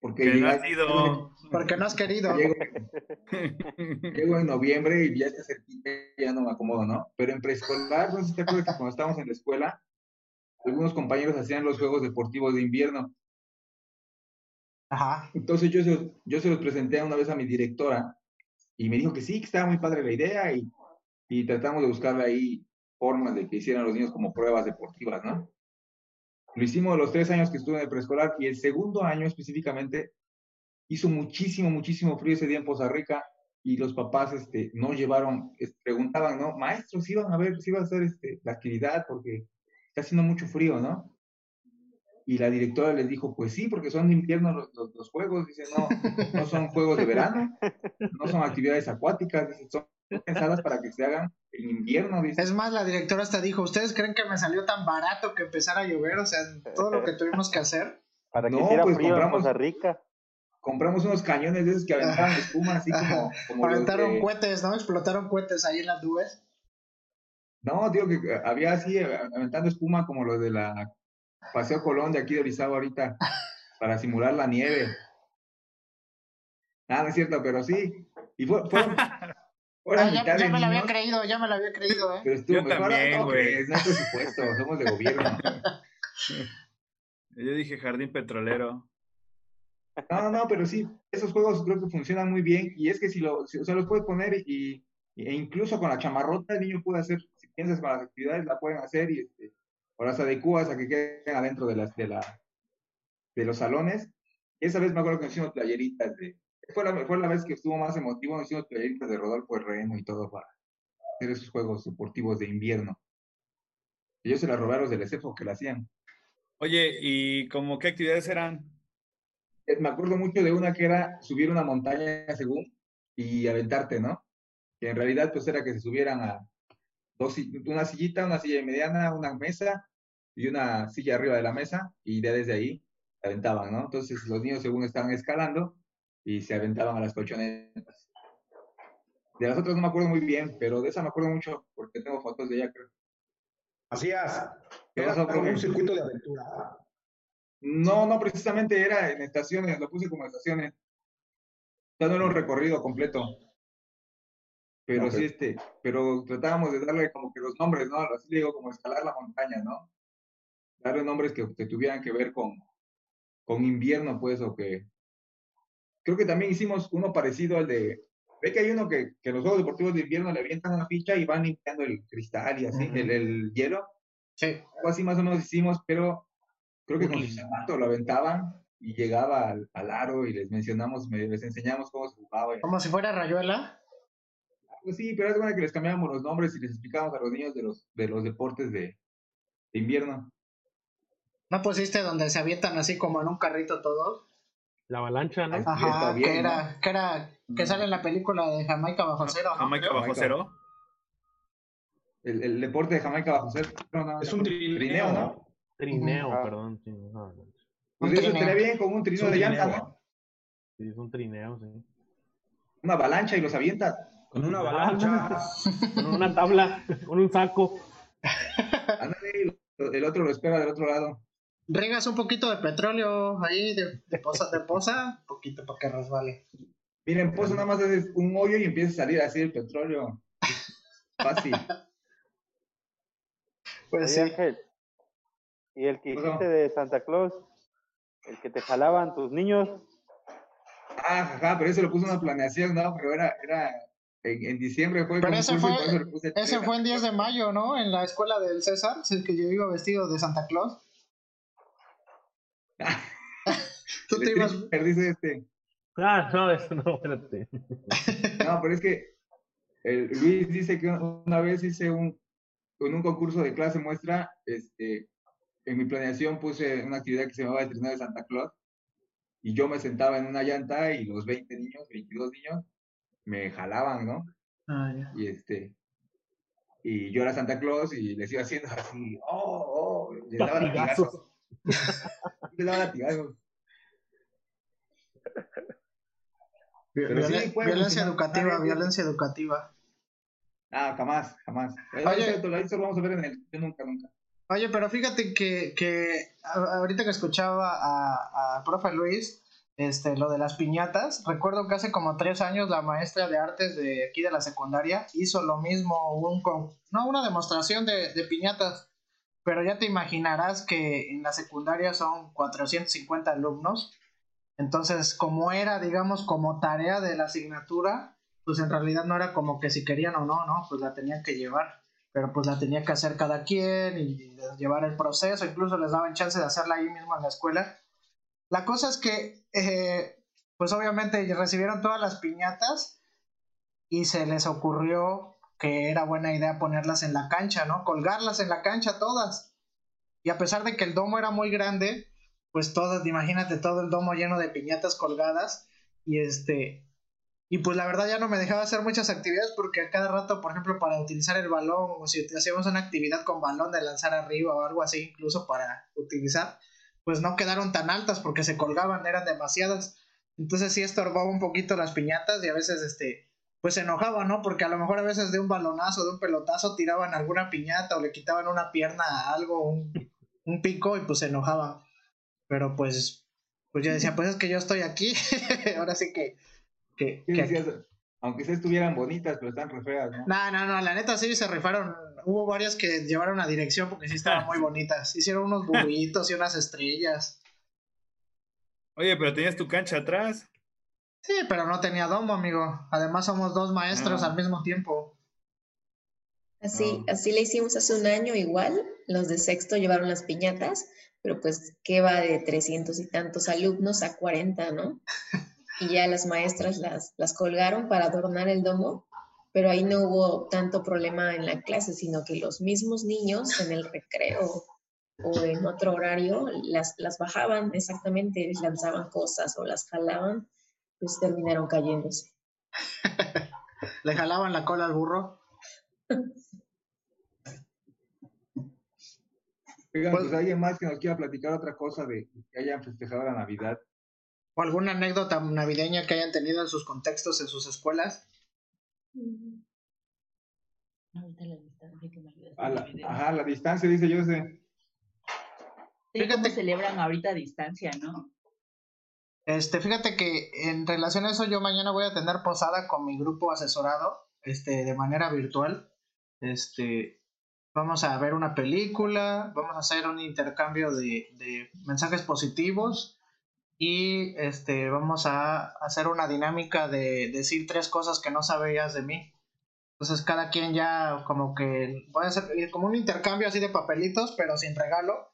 Porque no has ido. Porque no has querido. Llego, en noviembre y ya está cerquita, ya no me acomodo, ¿no? Pero en preescolar, no sé si te acuerdas que cuando estábamos en la escuela, algunos compañeros hacían los Juegos Deportivos de Invierno. Ajá. Entonces yo, yo se los presenté una vez a mi directora y me dijo que sí, que estaba muy padre la idea y, y tratamos de buscarle ahí formas de que hicieran los niños como pruebas deportivas, ¿no? Lo hicimos los tres años que estuve en el preescolar y el segundo año específicamente hizo muchísimo, muchísimo frío ese día en Poza Rica y los papás este, no llevaron, preguntaban, ¿no? Maestros, iban a ver si iba a hacer este, la actividad porque está haciendo mucho frío, ¿no? Y la directora les dijo, pues sí, porque son de invierno los, los, juegos. Dice, no, no son juegos de verano, no son actividades acuáticas, dice, son pensadas para que se hagan en invierno. Es más, la directora hasta dijo, ¿ustedes creen que me salió tan barato que empezara a llover? O sea, todo lo que tuvimos que hacer. Para que no, hiciera pues frío compramos, en Rica. Compramos unos cañones de esos que aventaban espuma, así como... como aventaron cohetes, ¿no? Explotaron cohetes ahí en las nubes. No, digo que había así, aventando espuma como los de la Paseo Colón de aquí de Orizaba ahorita para simular la nieve. Nada, es cierto, pero sí. Y fue, *laughs* fue, ah, ya, ya me lo había creído, ya me lo había creído, ¿eh? Pero estuvo Yo también, güey. Es nuestro presupuesto, somos de gobierno. *laughs* Yo dije jardín petrolero. No, no, pero sí, esos juegos creo que funcionan muy bien. Y es que si, lo, si o sea, los puedes poner y, e incluso con la chamarrota el niño puede hacer, si piensas con las actividades, la pueden hacer y este, o las adecuas a que queden adentro de, las, de, la, de los salones. Y esa vez me acuerdo que hicimos playeritas de... Fue la, fue la vez que estuvo más emotivo, hicimos playeritas de Rodolfo Herreno y todo para hacer esos juegos deportivos de invierno. Y yo se las robé a los del ESEFO que la hacían. Oye, ¿y como qué actividades eran? Eh, me acuerdo mucho de una que era subir una montaña según y aventarte, ¿no? Que en realidad pues era que se subieran a dos, una sillita, una silla mediana, una mesa y una silla arriba de la mesa y ya desde ahí aventaban, ¿no? Entonces los niños según estaban escalando y se aventaban a las colchonetas. De las otras no me acuerdo muy bien, pero de esa me acuerdo mucho porque tengo fotos de ella, creo. Hacías. Un circuito de aventura. No, no, precisamente era en estaciones, lo puse como estaciones. Ya no era un recorrido completo. Pero sí, este, pero tratábamos de darle como que los nombres, ¿no? Así digo, como escalar la montaña, ¿no? Darle nombres que, que tuvieran que ver con, con invierno, pues, o que... Creo que también hicimos uno parecido al de... Ve que hay uno que, que los Juegos Deportivos de Invierno le avientan una ficha y van limpiando el cristal y así, el, el, hielo. Sí. Algo así más o menos hicimos, pero creo que con su zapato lo aventaban y llegaba al, al, aro y les mencionamos, les enseñamos cómo se jugaba. Como si fuera rayuela. Pues sí, pero es bueno que les cambiáramos los nombres y les explicábamos a los niños de los, de los deportes de, invierno. ¿No pusiste donde se avientan así como en un carrito todos? La avalancha, ¿no? Ajá, que, era, que era, que sale en la película de Jamaica bajo cero. Jamaica bajo cero. El, el, deporte de Jamaica bajo cero. es un trineo, ¿no? Trineo, perdón. Pues eso estaría bien como un trineo de llanta, ¿no? Sí, es un trineo, sí. Una avalancha y los avientas. Con una avalancha. *laughs* con una tabla, con un saco. el otro lo espera del otro lado. Regas un poquito de petróleo ahí, de, de poza, de poza, poquito para que resbale. Miren, poza nada más haces un hoyo y empieza a salir así el petróleo. Fácil. Pues sí. ¿y el que hiciste de Santa Claus? ¿El que te jalaban tus niños? Ah, jaja, pero ese lo puso una planeación, ¿no? Pero era, era en, diciembre fue. Pero ese fue, ese fue en 10 de mayo, ¿no? En la escuela del César, el que yo iba vestido de Santa Claus. Tú te ibas. *laughs* Dice este. Ah, no, eso no, espérate. No, pero es que el Luis dice que una vez hice un, con un concurso de clase muestra, este, en mi planeación puse una actividad que se llamaba el de Santa Claus y yo me sentaba en una llanta y los 20 niños, 22 niños, me jalaban, ¿no? Ah, y este, y yo era Santa Claus y les iba haciendo así, oh, oh, les daba latigazos. *laughs* les daba latigazos. violencia educativa, violencia educativa. Ah, jamás, jamás. Oye, lo vamos a ver en el yo nunca, nunca. Oye, pero fíjate que, que ahorita que escuchaba a, a profe Luis, este, lo de las piñatas, recuerdo que hace como tres años la maestra de artes de aquí de la secundaria hizo lo mismo, un, no, una demostración de, de piñatas, pero ya te imaginarás que en la secundaria son 450 alumnos, entonces como era, digamos, como tarea de la asignatura, pues en realidad no era como que si querían o no, no, pues la tenían que llevar, pero pues la tenía que hacer cada quien y llevar el proceso, incluso les daban chance de hacerla ahí mismo en la escuela. La cosa es que, eh, pues obviamente recibieron todas las piñatas y se les ocurrió que era buena idea ponerlas en la cancha, ¿no? Colgarlas en la cancha todas. Y a pesar de que el domo era muy grande, pues todas, imagínate todo el domo lleno de piñatas colgadas y este y pues la verdad ya no me dejaba hacer muchas actividades porque a cada rato, por ejemplo, para utilizar el balón o si hacíamos una actividad con balón de lanzar arriba o algo así, incluso para utilizar, pues no quedaron tan altas porque se colgaban, eran demasiadas. Entonces sí estorbaba un poquito las piñatas y a veces este pues se enojaba, ¿no? Porque a lo mejor a veces de un balonazo, de un pelotazo tiraban alguna piñata o le quitaban una pierna a algo, un, un pico y pues se enojaba. Pero pues pues yo decía, pues es que yo estoy aquí. *laughs* Ahora sí que que, aunque se estuvieran bonitas, pero están re feas, ¿no? No, no, no, la neta sí se rifaron. Hubo varias que llevaron a dirección porque sí estaban muy bonitas. Hicieron unos burritos y unas estrellas. Oye, pero tenías tu cancha atrás. Sí, pero no tenía domo, amigo. Además somos dos maestros ah. al mismo tiempo. Así, así le hicimos hace un año igual. Los de sexto llevaron las piñatas, pero pues ¿qué va de trescientos y tantos alumnos a cuarenta, ¿no? y ya las maestras las, las colgaron para adornar el domo, pero ahí no hubo tanto problema en la clase, sino que los mismos niños en el recreo o en otro horario las, las bajaban exactamente, les lanzaban cosas o las jalaban, pues terminaron cayéndose. *laughs* ¿Le jalaban la cola al burro? Oigan, pues, ¿alguien más que nos quiera platicar otra cosa de que hayan festejado la Navidad? ¿O alguna anécdota navideña que hayan tenido en sus contextos, en sus escuelas? A la, ajá, la distancia, dice José. Sí, ¿cómo celebran ahorita a distancia, no? Este, fíjate que en relación a eso, yo mañana voy a tener posada con mi grupo asesorado, este, de manera virtual. Este, vamos a ver una película, vamos a hacer un intercambio de, de mensajes positivos y este vamos a hacer una dinámica de decir tres cosas que no sabías de mí. Entonces cada quien ya como que voy a hacer como un intercambio así de papelitos, pero sin regalo.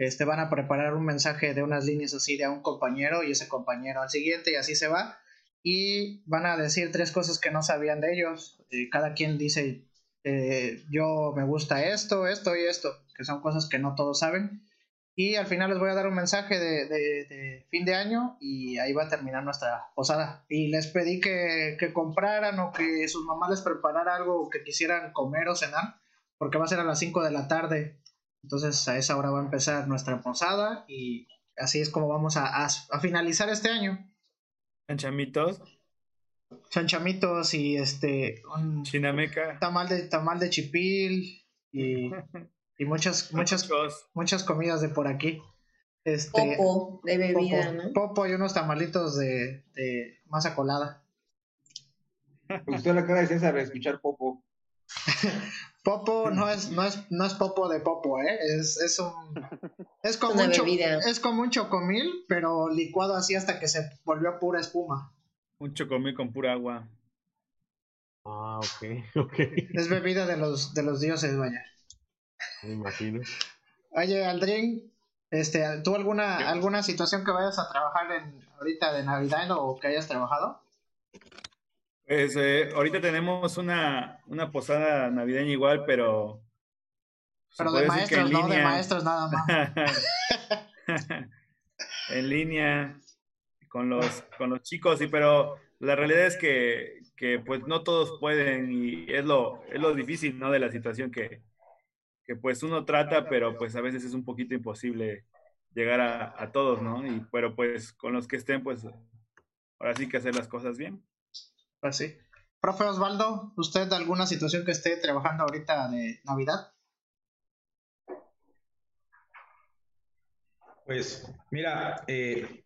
Este van a preparar un mensaje de unas líneas así de a un compañero y ese compañero al siguiente y así se va. Y van a decir tres cosas que no sabían de ellos. cada quien dice eh, yo me gusta esto, esto y esto, que son cosas que no todos saben. Y al final les voy a dar un mensaje de, fin de año y ahí va a terminar nuestra posada. Y les pedí que, compraran o que sus mamás les preparara algo que quisieran comer o cenar, porque va a ser a las 5 de la tarde. Entonces a esa hora va a empezar nuestra posada y así es como vamos a, finalizar este año. Chanchamitos. Chanchamitos y este... Un Chinameca. Tamal de, tamal de chipil y... y muchas, *laughs* muchas, muchas comidas de por aquí. Este, popo de bebida, ¿no? Popo y unos tamalitos de, de masa colada. Me gustó la cara de César de escuchar popo. *laughs* popo no es, no es, no es popo de popo, ¿eh? Es, es un. *laughs* Es como, un es como un chocomil, pero licuado así hasta que se volvió pura espuma. Un chocomil con pura agua. Ah, ok, *laughs* ok. Es bebida de los, de los dioses, vaya. Me imagino. Oye, Aldrin, Este, ¿Tú alguna, alguna situación que vayas a trabajar en, ahorita de Navidad o que hayas trabajado? Pues eh, ahorita tenemos una, una posada navideña igual, pero... Pero de maestros, no de maestros nada más. *laughs* en línea, con los, con los chicos, sí, pero la realidad es que, que pues no todos pueden y es lo, es lo difícil, ¿no? De la situación que, que pues uno trata, pero pues a veces es un poquito imposible llegar a, a todos, ¿no? Y, pero pues con los que estén, pues ahora sí que hacer las cosas bien. Pues sí. Profe Osvaldo, ¿usted alguna situación que esté trabajando ahorita de Navidad? Pues mira, eh,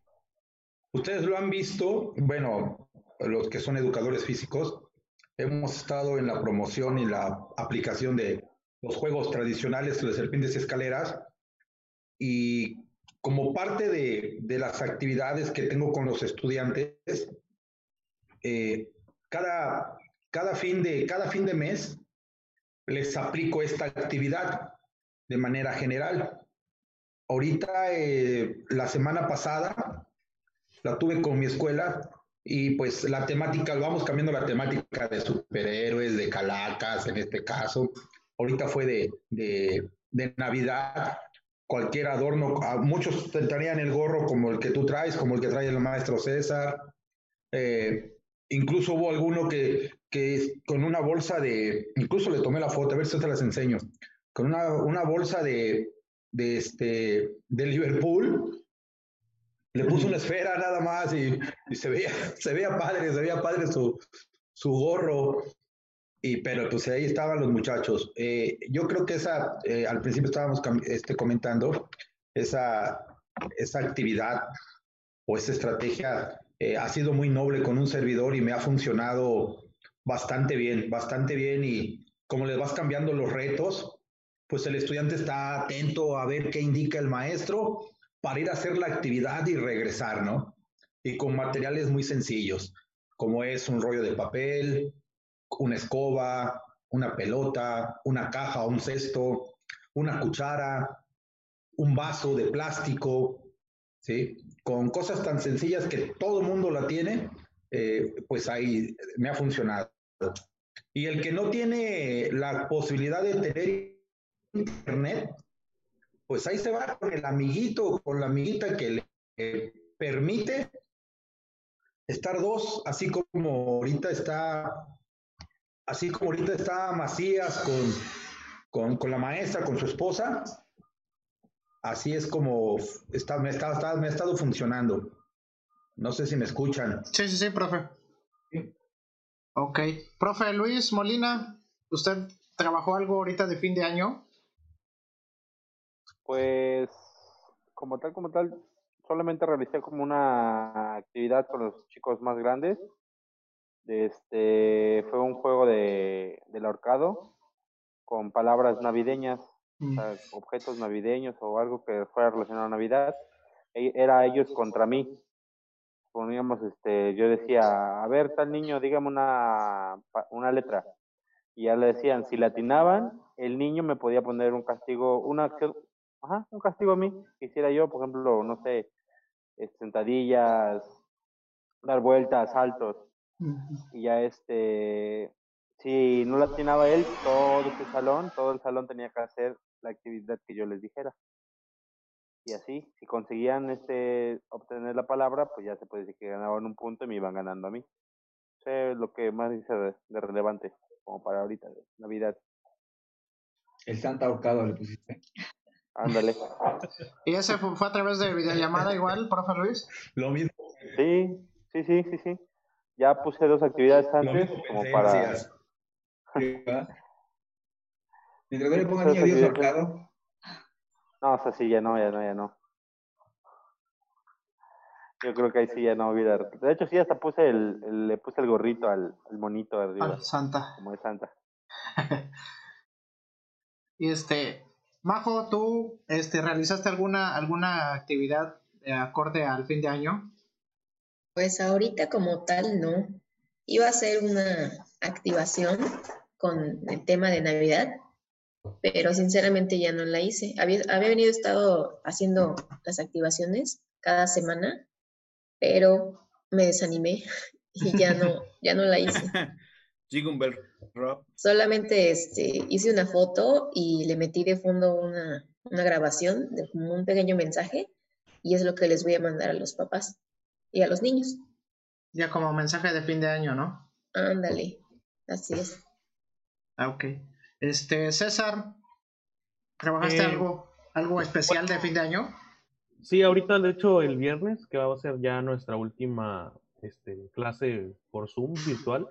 ustedes lo han visto, bueno, los que son educadores físicos, hemos estado en la promoción y la aplicación de los juegos tradicionales de serpientes y escaleras y como parte de, de, las actividades que tengo con los estudiantes, eh, cada, cada, fin de, cada fin de mes les aplico esta actividad de manera general. Ahorita, eh, la semana pasada, la tuve con mi escuela y pues la temática, vamos cambiando la temática de superhéroes, de calacas en este caso. Ahorita fue de, de, de Navidad, cualquier adorno, muchos tendrían el gorro como el que tú traes, como el que trae el maestro César. Eh, Incluso hubo alguno que, que con una bolsa de, incluso le tomé la foto, a ver si te las enseño, con una, una bolsa de, de, este, de Liverpool, le puso una esfera nada más y, se, veía, *laughs* se veía padre, se veía padre su, su gorro. Y, pero pues ahí estaban los muchachos. Eh, yo creo que esa, eh, al principio estábamos este, comentando, esa, esa actividad o esa estrategia eh, ha sido muy noble con un servidor y me ha funcionado bastante bien, bastante bien y como les vas cambiando los retos, pues el estudiante está atento a ver qué indica el maestro para ir a hacer la actividad y regresar, ¿no? Y con materiales muy sencillos, como es un rollo de papel, una escoba, una pelota, una caja, un cesto, una cuchara, un vaso de plástico, ¿sí? Con cosas tan sencillas que todo el mundo la tiene, eh, pues ahí me ha funcionado. Y el que no tiene la posibilidad de tener internet, pues ahí se va con el amiguito, con la amiguita que le permite estar dos, así como ahorita está, así como ahorita está Macías con, con, con la maestra, con su esposa, así es como está, me, está, me ha estado funcionando. No sé si me escuchan. Sí, sí, sí, profe. Ok. Profe Luis Molina, ¿usted trabajó algo ahorita de fin de año? Pues, como tal, como tal, solamente realicé como una actividad con los chicos más grandes. Este fue un juego de del ahorcado con palabras navideñas Mm. objetos navideños o algo que fuera relacionado a Navidad, e, era ellos contra mí. Poníamos, este, yo decía, a ver, tal niño, dígame una, una letra. Y ya le decían, si latinaban, el niño me podía poner un castigo, una ajá, un castigo a mí. Quisiera yo, por ejemplo, no sé, sentadillas, dar vueltas, saltos. Y ya este, si no latinaba él, todo su salón, todo el salón tenía que hacer la actividad que yo les dijera. Y así, si conseguían este obtener la palabra, pues ya se puede decir que ganaban un punto y me iban ganando a mí. Sé lo que más dice de, relevante, como para ahorita, de Navidad. El Santa Ahorcado le pusiste. Ándale. ¿Y ese fue, a través de videollamada igual, profe Luis? Lo mismo. Sí, sí, sí, sí, sí. Ya puse dos actividades antes como para... Mientras no le pongan niño Dios ahorcado. No, o sea, sí, ya no, ya no, ya no. Yo creo que ahí sí ya no olvidar. De hecho, sí, hasta puse el, le puse el gorrito al, monito de arriba. Al Santa. Como de Santa. *laughs* y este, Majo, ¿tú este, realizaste alguna, alguna actividad acorde al fin de año? Pues ahorita como tal no. Iba a ser una activación con el tema de Navidad, pero sinceramente ya no la hice. Había, había venido estado haciendo las activaciones cada semana, pero me desanimé *laughs* y ya no, ya no la hice. *laughs* Solamente este, hice una foto y le metí de fondo una, una grabación de un pequeño mensaje y es lo que les voy a mandar a los papás y a los niños. Ya como mensaje de fin de año, ¿no? Ándale, así es. Ah, ok. Este, César, ¿trabajaste eh, algo, algo especial de fin de año? Sí, ahorita de hecho el viernes, que va a ser ya nuestra última este, clase por Zoom virtual.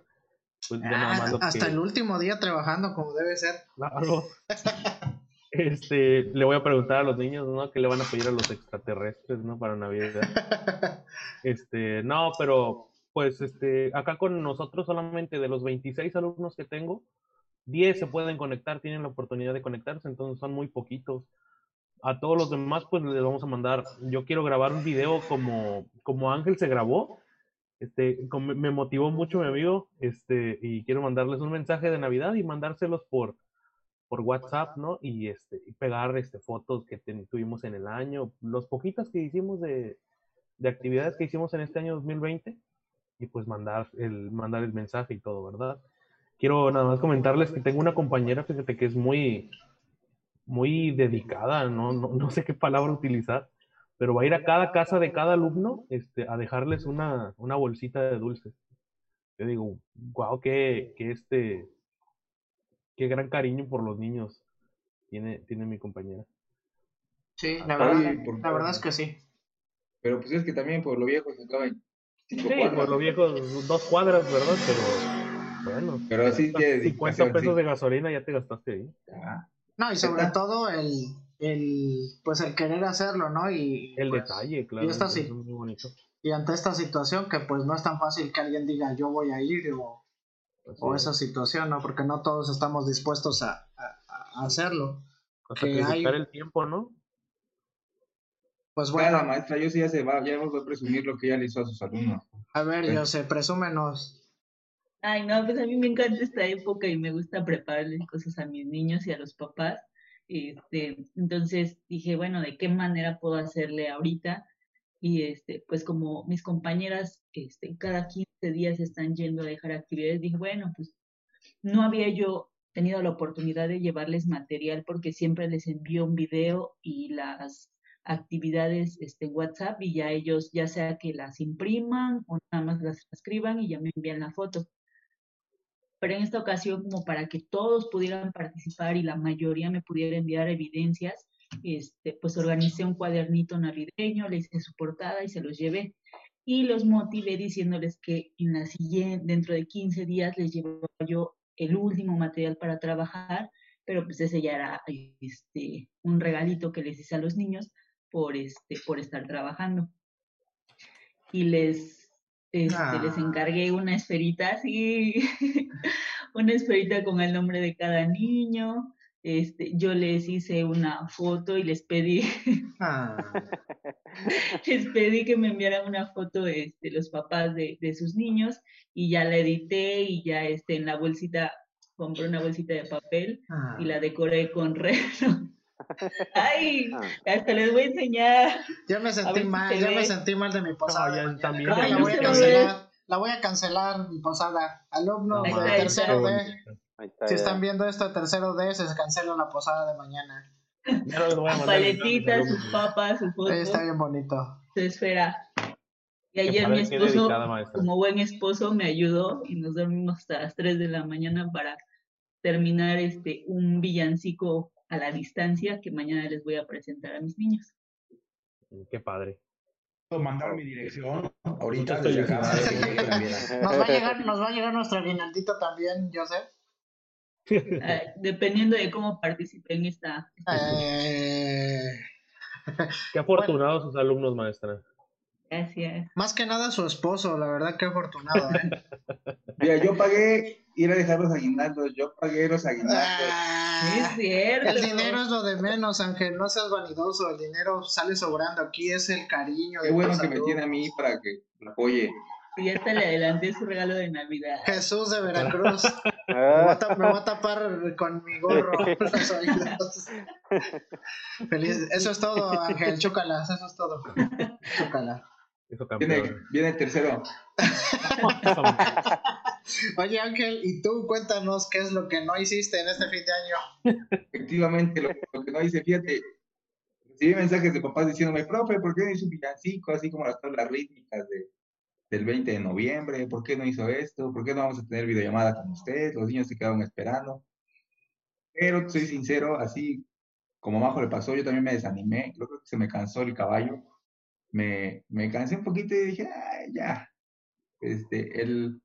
Pues ah, hasta el último día trabajando como debe ser. Claro. *laughs* Este, le voy a preguntar a los niños, ¿no? ¿Qué le van a pedir a los extraterrestres, ¿no? Para Navidad. *laughs* Este, no, pero pues este, acá con nosotros solamente de los 26 alumnos que tengo, 10 se pueden conectar, tienen la oportunidad de conectarse, entonces son muy poquitos. A todos los demás, pues les vamos a mandar, yo quiero grabar un video como, como Ángel se grabó, este, me motivó mucho mi amigo, este, y quiero mandarles un mensaje de Navidad y mandárselos por, por WhatsApp, ¿no? Y, este, y pegar este, fotos que tuvimos en el año, los poquitas que hicimos de, de, actividades que hicimos en este año 2020, y pues mandar el, mandar el mensaje y todo, ¿verdad? Quiero nada más comentarles que tengo una compañera, fíjate, que es muy, muy dedicada, ¿no? No, no sé qué palabra utilizar, pero va a ir a cada casa de cada alumno este, a dejarles una, una bolsita de dulces. Yo digo, wow, que, que este, qué gran cariño por los niños tiene, tiene mi compañera. Sí, la verdad, la verdad es que sí. Pero pues es que también por lo viejo se acaban cinco sí, por lo viejo dos cuadras, ¿verdad? Pero bueno. Pero así que 50 pesos de gasolina ya te gastaste ahí. No, y sobre todo el, el, pues el querer hacerlo, ¿no? Y el pues, detalle, claro. Y, esta, es muy bonito. y ante esta situación que pues no es tan fácil que alguien diga yo voy a ir o o esa situación, ¿no? Porque no todos estamos dispuestos a, a, hacerlo. que hay... el tiempo, ¿no? Pues bueno. la maestra, yo sí ya se va, ya vamos a presumir lo que ella le hizo a sus alumnos. A ver, yo sé, presúmenos. Ay, no, pues a mí me encanta esta época y me gusta prepararles cosas a mis niños y a los papás. Este, entonces dije, bueno, ¿de qué manera puedo hacerle ahorita? Y este, pues como mis compañeras este, cada 15 días están yendo a dejar actividades, dije, bueno, pues no había yo tenido la oportunidad de llevarles material porque siempre les envío un video y las actividades este, WhatsApp y ya ellos, ya sea que las impriman o nada más las escriban y ya me envían la foto. Pero en esta ocasión, como para que todos pudieran participar y la mayoría me pudiera enviar evidencias, este, pues organicé un cuadernito navideño, le hice su portada y se los llevé. Y los motivé diciéndoles que en la siguiente, dentro de 15 días les llevaba yo el último material para trabajar, pero pues ese ya era este, un regalito que les hice a los niños por, este, por estar trabajando. Y les, este, les ah. encargué una esferita, así, *laughs* una esferita con el nombre de cada niño, este, yo les hice una foto y les pedí, *laughs* ah. *laughs* les pedí que me enviaran una foto de este, los papás de, de, sus niños y ya la edité y ya este, en la bolsita, compré una bolsita de papel y la ah. decoré con reno. Ay, ah. hasta les voy a enseñar. Ya me sentí mal, ya me sentí mal de mi posada. también. la, voy a cancelar, la voy a cancelar mi posada. Alumno tercero de si están viendo esto tercero D, se cancela la posada de mañana. Paletitas, sus papas, su foto. está bien bonito. Se espera. Y ayer mi esposo, como buen esposo, me ayudó y nos dormimos hasta las 3 de la mañana para terminar este un villancico a la distancia que mañana les voy a presentar a mis niños. Qué padre. Mandar mi dirección ahorita. *laughs* nos, va a llegar, nos va a llegar nuestro aguinaldito también, Joseph. Eh, dependiendo de cómo participe en esta. Eh... Qué afortunados sus alumnos, maestra. Gracias. Más que nada su esposo, la verdad, qué afortunado. ¿eh? *laughs* Mira, yo pagué ir a dejar los aguinaldos, yo pagué los aguinaldos. Ah, es cierto. El dinero es lo de menos, Ángel, no seas vanidoso, el dinero sale sobrando, aquí es el cariño. Qué bueno que me tiene a mí para que lo apoye. Ya te le adelanté su regalo de Navidad. Jesús de Veracruz. *laughs* Me voy, a tapar con mi gorro *laughs* los oídos. Feliz. Eso es todo, Ángel. Chócalas, eso es todo. Viene, viene el tercero. *laughs* Oye Ángel, y tú cuéntanos qué es lo que no hiciste en este fin de año. Efectivamente, lo, que no hice, fíjate, recibí mensajes de papás diciéndome, profe, ¿por qué no hizo un villancico así como las tablas rítmicas de, del 20 de noviembre? ¿Por qué no hizo esto? ¿Por qué no vamos a tener videollamada con usted? Los niños se quedaron esperando. Pero soy sincero, así como Majo le pasó, yo también me desanimé, creo que se me cansó el caballo. Me, me cansé un poquito y dije, Ay, ya. Este, el,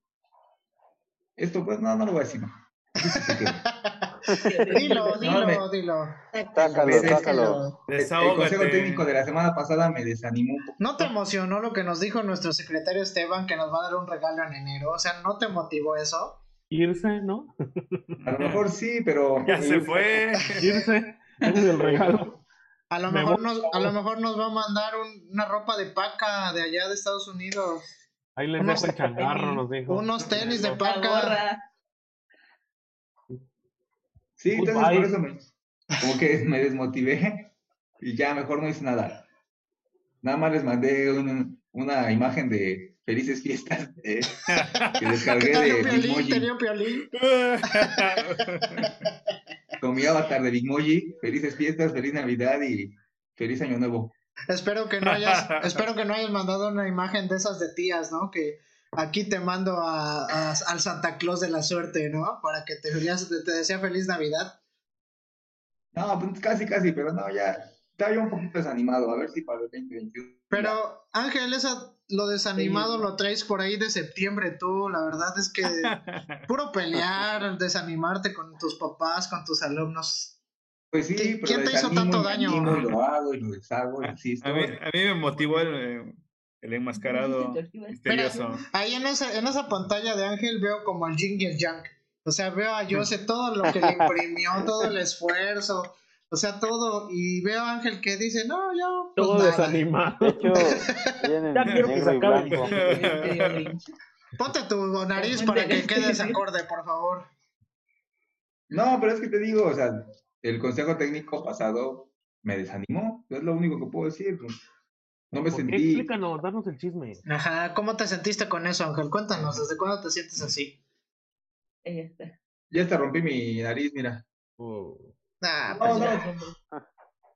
esto, pues, no, no lo voy a decir. *laughs* dilo, dilo, dilo. Sácalo, sácalo. El, consejo técnico de la semana pasada me desanimó un poco. ¿No te emocionó lo que nos dijo nuestro secretario Esteban que nos va a dar un regalo en enero? O sea, ¿no te motivó eso? Irse, ¿no? A lo mejor sí, pero. Ya se fue. Irse. Ese es el regalo. A lo, mejor nos, a lo mejor nos va a mandar una ropa de paca de allá de Estados Unidos. Ahí les dejo el changarro, nos dijo. Unos tenis de paca. Sí, entonces por eso me, como que me desmotivé y ya mejor no hice nada. Nada más les mandé una imagen de felices fiestas eh, *laughs* que descargué de. Tenía un piolín. *laughs* *laughs* Con mi avatar de Bitmoji, felices fiestas, feliz Navidad y feliz Año Nuevo. Espero que no hayas, *laughs* espero que no hayas mandado una imagen de esas de tías, ¿no? Que aquí te mando a, al Santa Claus de la suerte, ¿no? Para que te, te desea feliz Navidad. No, pues casi, casi, pero no, ya estaba yo un poquito desanimado, a ver si para el 2021. Pero, Ángel, esa, lo desanimado lo traes por ahí de septiembre tú, la verdad es que *laughs* puro pelear, desanimarte con tus papás, con tus alumnos. Pues sí, pero ¿Quién te hizo tanto daño? lo hago y lo deshago, insisto. A mí, a mí me motivó el, el enmascarado misterioso. ahí en esa, en esa pantalla de Ángel veo como el Jingle Junk. O sea, veo a Jose todo lo que le imprimió, todo el esfuerzo, o sea, todo. Y veo a Ángel que dice, no, yo. Pues todo desanimado. De hecho, ya quiero que se acabe. Ponte tu nariz para que quedes acorde, por favor. No, pero es que te digo, o sea, el consejo técnico pasado me desanimó. Es lo único que puedo decir. No me sentí. Explícanos, darnos el chisme. Ajá, ¿cómo te sentiste con eso, Ángel? Cuéntanos, ¿desde cuándo te sientes así? Ya te rompí mi nariz, mira. Oh. Ah, pues, no,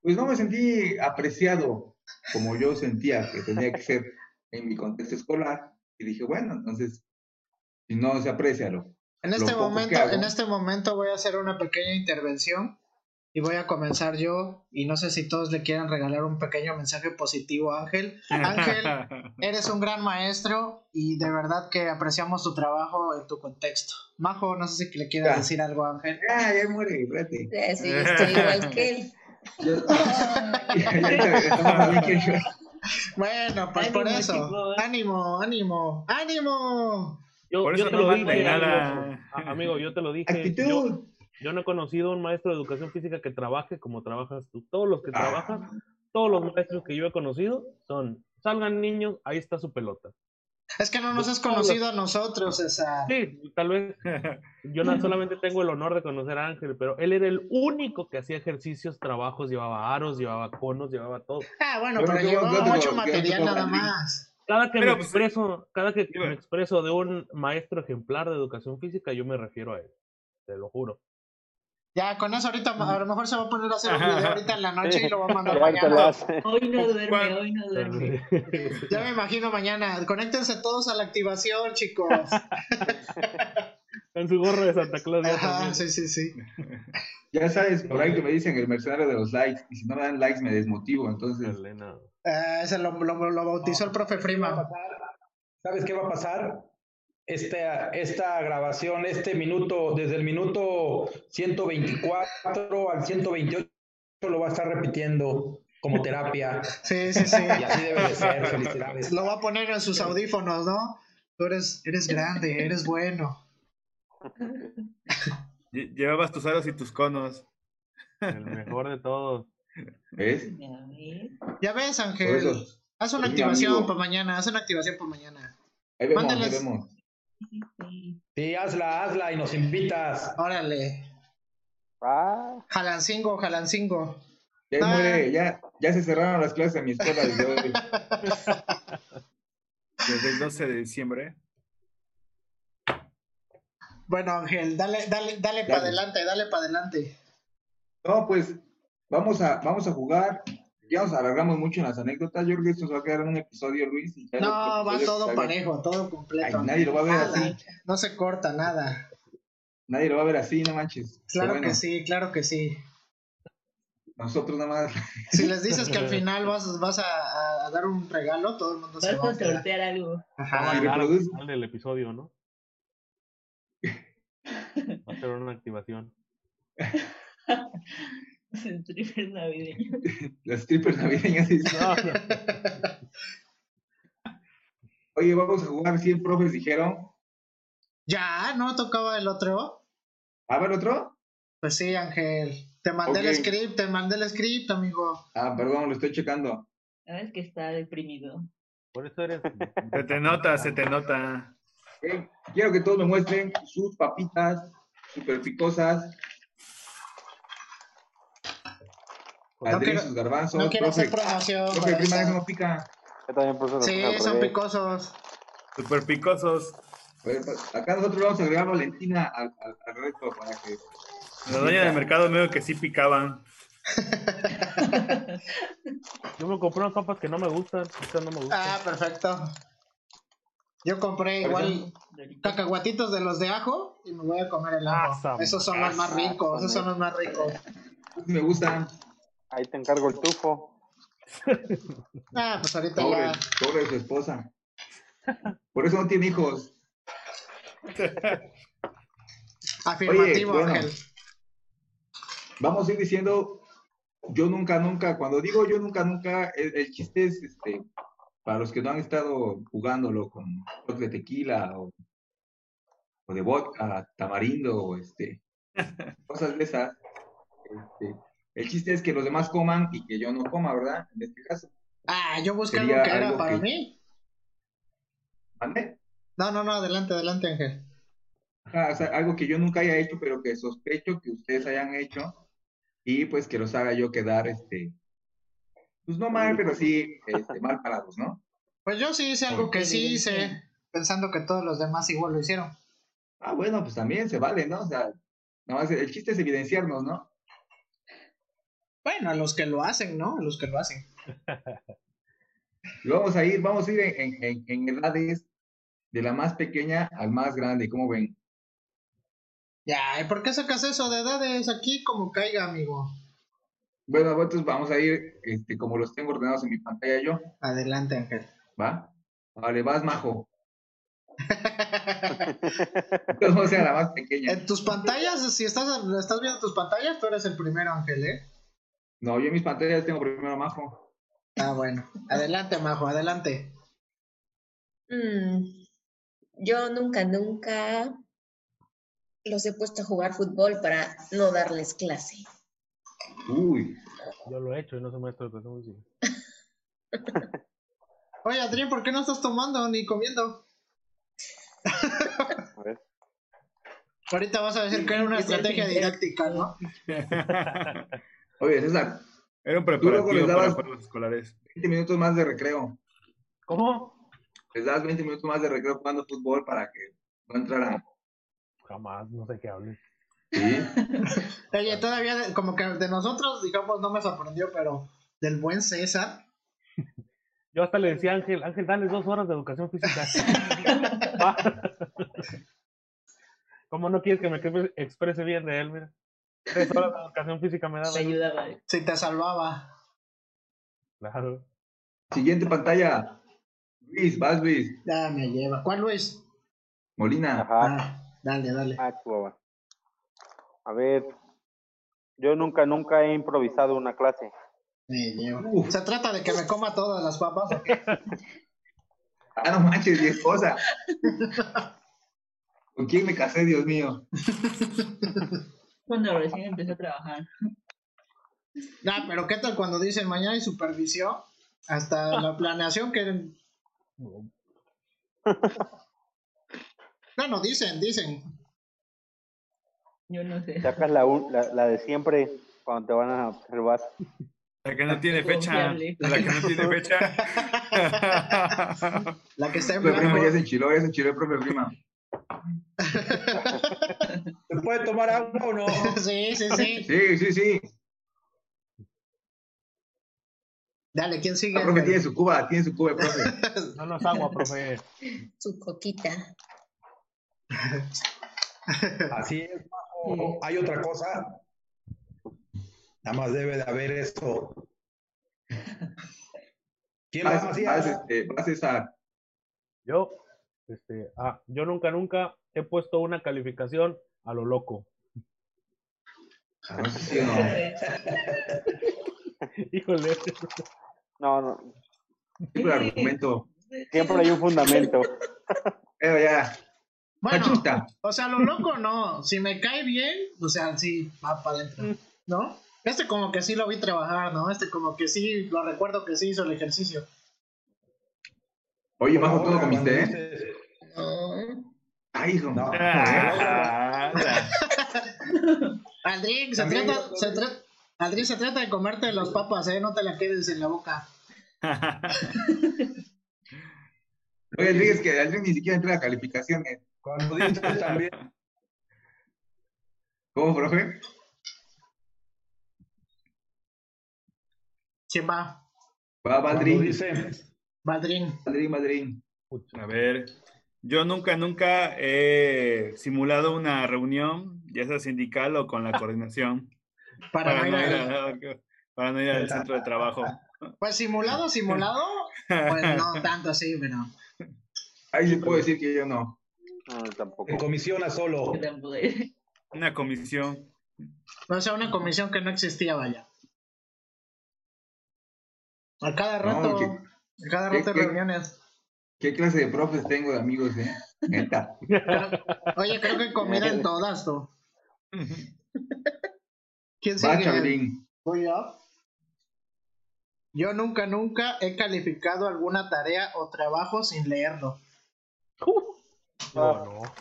pues no me sentí apreciado como yo sentía que tenía que ser en mi contexto escolar. Y dije, bueno, entonces, si no se aprecia lo. En este momento, en este momento voy a hacer una pequeña intervención y voy a comenzar yo y no sé si todos le quieran regalar un pequeño mensaje positivo a Ángel. Ángel, *laughs* eres un gran maestro y de verdad que apreciamos tu trabajo en tu contexto. Majo, no sé si le quieres decir algo a Ángel. Ah, ya muere, espérate. Sí, estoy igual que él. *laughs* bueno, pues por eso. Ánimo, ánimo, ánimo. Yo, por eso te no lo dije, nada. Amigo, yo te lo dije. Actitud. Yo no he conocido un maestro de educación física que trabaje como trabajas tú. Todos los que ah. trabajan, todos los maestros que yo he conocido son, salgan niños, ahí está su pelota. Es que no nos has conocido a nosotros, esa. Sí, tal vez. *laughs* Yo no solamente tengo el honor de conocer a Ángel, pero él era el único que hacía ejercicios, trabajos, llevaba aros, llevaba conos, llevaba todo. Ah, bueno, pero, llevaba mucho material nada más. Cada que me pues, expreso, cada que me expreso de un maestro ejemplar de educación física, yo me refiero a él. Te lo juro. Ya, con eso ahorita a lo mejor se va a poner a hacer un video ahorita en la noche y lo va a mandar mañana. *laughs* Hoy no duerme, hoy no duerme. *laughs* Ya me imagino mañana. Conéctense todos a la activación, chicos. *laughs* Con su gorro de Santa Claus. Ajá, sí, sí, sí. Ya sabes, por ahí que me dicen el mercenario de los likes. Y si no me dan likes, me desmotivo. Entonces. Eh, ese lo, lo, bautizó el profe Frima. ¿Sabes qué va a pasar? Esta, esta grabación, este minuto, desde el minuto 124 al 128 lo va a estar repitiendo como terapia. Sí, sí, sí. Y así debe de ser, felicidades. Lo va a poner en sus audífonos, ¿no? Tú eres, eres grande, eres bueno. Llevabas tus aros y tus conos. El mejor de todos. ¿Ves? Ya ves, Ángel. Haz una activación para mañana, haz una activación para mañana. Ahí vemos, ahí vemos. Sí, hazla, hazla y nos invitas. Órale. Ah. Jalancingo, Jalancingo. Ya, ah. ya, ya se cerraron las clases en mi escuela desde hoy. *laughs* Desde el 12 de diciembre. Bueno, Ángel, dale, dale, dale para adelante, dale para adelante. No, pues vamos a, vamos a jugar. Ya nos alargamos mucho en las anécdotas. Yo creo que esto se va a quedar en un episodio, Luis. no, va todo parejo, todo completo. nadie lo va a ver así. No se corta nada. Nadie lo va a ver así, no manches. Claro que sí, claro que sí. Nosotros nada más. *laughs* Si les dices que al final vas, vas a, dar un regalo, todo el mundo se va a sortear algo. Ajá. al final del episodio, ¿no? *laughs* Va a ser una activación. *laughs* *laughs* strippers navideños. *laughs* Los strippers navideños. *laughs* Oye, vamos a jugar 100 profes, dijeron. Ya, ¿no tocaba el otro? ¿A ver otro? Pues sí, Ángel. Te mandé el script, te mandé el script, amigo. Ah, perdón, lo estoy checando. Sabes que está deprimido. Por eso eres. se te nota, se te nota. quiero que todos me muestren sus papitas super picosas. No quiero, sus garbanzos. No quiero hacer promoción. Profe, prima, eso no pica. Sí, son picosos. Super picosos. Pues, acá nosotros vamos a agregar Valentina al, al, al resto para que la doña del mercado medio que sí picaban. *laughs* Yo me compré unas papas que no me gustan. no me gustan. Ah, perfecto. Yo compré igual cacahuatitos de los de ajo y me voy a comer el ajo. Ah, esos son los más ricos, esos son los más ricos. Me gustan. Ahí te encargo el tufo. *laughs* ah, pues ahorita pobre, ya. Pobre su esposa. Por eso no tiene hijos. *laughs* Afirmativo, Ángel vamos a ir diciendo, yo nunca, nunca, cuando digo yo nunca, nunca, el, chiste es, este, para los que no han estado jugándolo con de tequila o, de vodka, tamarindo, o este, *laughs* cosas de esas, este, el chiste es que los demás coman y que yo no coma, ¿verdad? En este caso. Ah, yo busqué algo que era para mí. ¿Mande? No, no, no, adelante, adelante, Ángel. o sea, algo que yo nunca haya hecho, pero que sospecho que ustedes hayan hecho y pues que los haga yo quedar, este, pues no mal, pero sí este, mal parados, ¿no? Pues yo sí hice algo que sí hice, pensando que todos los demás igual lo hicieron. Ah, bueno, pues también se vale, ¿no? O sea, más el chiste es evidenciarnos, ¿no? Bueno, a los que lo hacen, ¿no? A los que lo hacen. y *laughs* vamos a ir, vamos a ir en, en, en edades de la más pequeña al más grande, ¿cómo ven? Ya, ¿y por qué sacas eso de edades aquí como caiga, amigo? Bueno, entonces vamos a ir este, como los tengo ordenados en mi pantalla yo. Adelante, Ángel. ¿Va? Vale, vas, majo. Entonces, sea la más pequeña. En tus pantallas, si estás, estás viendo tus pantallas, tú eres el primero, Ángel, ¿eh? No, yo en mis pantallas tengo primero Majo. Ah, bueno. Adelante, Majo, adelante. Mm, yo nunca, nunca los he puesto a jugar fútbol para no darles clase. Uy. Yo lo he hecho y no se muestra de música. *laughs* Oye, Adrián, ¿por qué no estás tomando ni comiendo? A *laughs* ver. Ahorita vas a decir que era una estrategia didáctica, ¿no? *laughs* Oye, César. Era un preparativo para los escolares. 20 minutos más de recreo. ¿Cómo? Les das 20 minutos más de recreo jugando fútbol para que no entraran jamás, no sé qué hables. *laughs* Oye, todavía, como que de nosotros, digamos, no me sorprendió, pero del buen César. Yo hasta le decía a Ángel, Ángel, dale dos horas de educación física. *laughs* *laughs* ¿Cómo no quieres que me exprese bien de él? Mira. Tres horas de educación física me daba. Te ayudaba. Sí, te salvaba. Claro. Siguiente pantalla. Luis, vas Luis. Ya me lleva. ¿Cuál Luis? Molina. Ajá. Ah. Dale, dale. Ah, A ver, yo nunca, nunca he improvisado una clase. Se trata de que me coma todas las papas. *laughs* ah, no manches, mi esposa. *laughs* ¿Con quién me casé, Dios mío? *laughs* Cuando recién empecé a trabajar. Nah, *laughs* pero ¿qué tal cuando dicen mañana hay supervisión? Hasta la *laughs* planeación que bueno, dicen, dicen. Yo no sé. Sacas la, la, de siempre cuando te van a observar. La que no tiene fecha. La que no tiene fecha. *laughs* la que está en blanco. Prima ya se enchiló, ya se enchiló el propio prima. ¿Se puede tomar agua o no? *laughs* Sí, sí, sí. Sí, sí, sí. Dale, ¿quién sigue? El profe tiene su cuba, tiene su cuba, *laughs* profe. No, no es agua, profe. Su coquita. Así es. hay otra cosa. Nada más debe de haber esto. ¿Quién va, Macías? Este, vas, César. Yo, este, ah, yo nunca, nunca he puesto una calificación a lo loco. Ah, sí, no. *laughs* Híjole. No, no. Siempre argumento. Siempre hay un fundamento. Pero ya. Bueno, o sea, lo loco no. Si me cae bien, o sea, sí, va para adentro. ¿No? Este como que sí lo vi trabajar, ¿no? Este como que sí, lo recuerdo que sí hizo el ejercicio. Oye, bajo todo comiste, ¿eh? Ay, hijo. No. Aldrin, *laughs* se trata, se, trata, Aldrin, se trata de comerte las papas, ¿eh? No te las quedes en la boca. *laughs* Oye, Aldrin, es que Aldrin ni siquiera entra a calificaciones. Cuando dices *laughs* también. ¿Cómo, profe? ¿Quién va? Va Valdrín. Dice? Valdrín. Valdrín, Valdrín. A ver, yo nunca, nunca he simulado una reunión, ya sea sindical o con la coordinación. *laughs* para, no ir a, para no ir al centro de trabajo. *laughs* Pues simulado, simulado, pues no *laughs* tanto así, pero. Ahí sí puedo decir que yo no. No, tampoco. En comisión a solo. Una comisión. O sea, una comisión que no existía, vaya. A cada rato, a cada rato de reuniones. ¿Qué clase de profes tengo de amigos, eh? Neta. Oye, creo que comida en todas, tú. ¿Quién sigue? Voy yo. Yo nunca, nunca he calificado alguna tarea o trabajo sin leerlo. No, no. *laughs*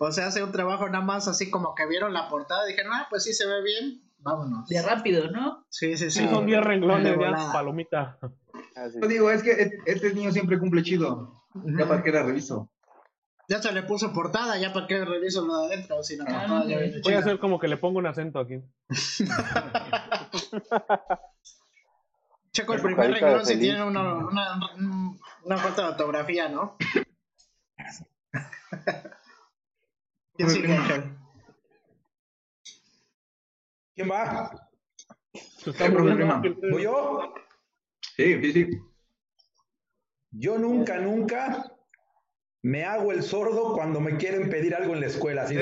o sea, hace un trabajo nada más así como que vieron la portada y dijeron, ah, pues sí se ve bien, vámonos. De rápido, ¿no? Sí, sí, sí. son 10 renglones, ya, palomita. Yo digo, es que este niño siempre cumple chido. Ya para qué la reviso. Ya se le puso portada, ya para qué reviso lo de adentro. Si no, ah, Voy a hacer como que le pongo un acento aquí. *laughs* Checo el primer renglón si tiene una, una, una falta de ortografía, ¿no? *laughs* ¿Quién sigue, ¿Quién va? ¿Voy yo? Sí, sí, sí. Yo nunca, nunca me hago el sordo cuando me quieren pedir algo en la escuela. Así *laughs*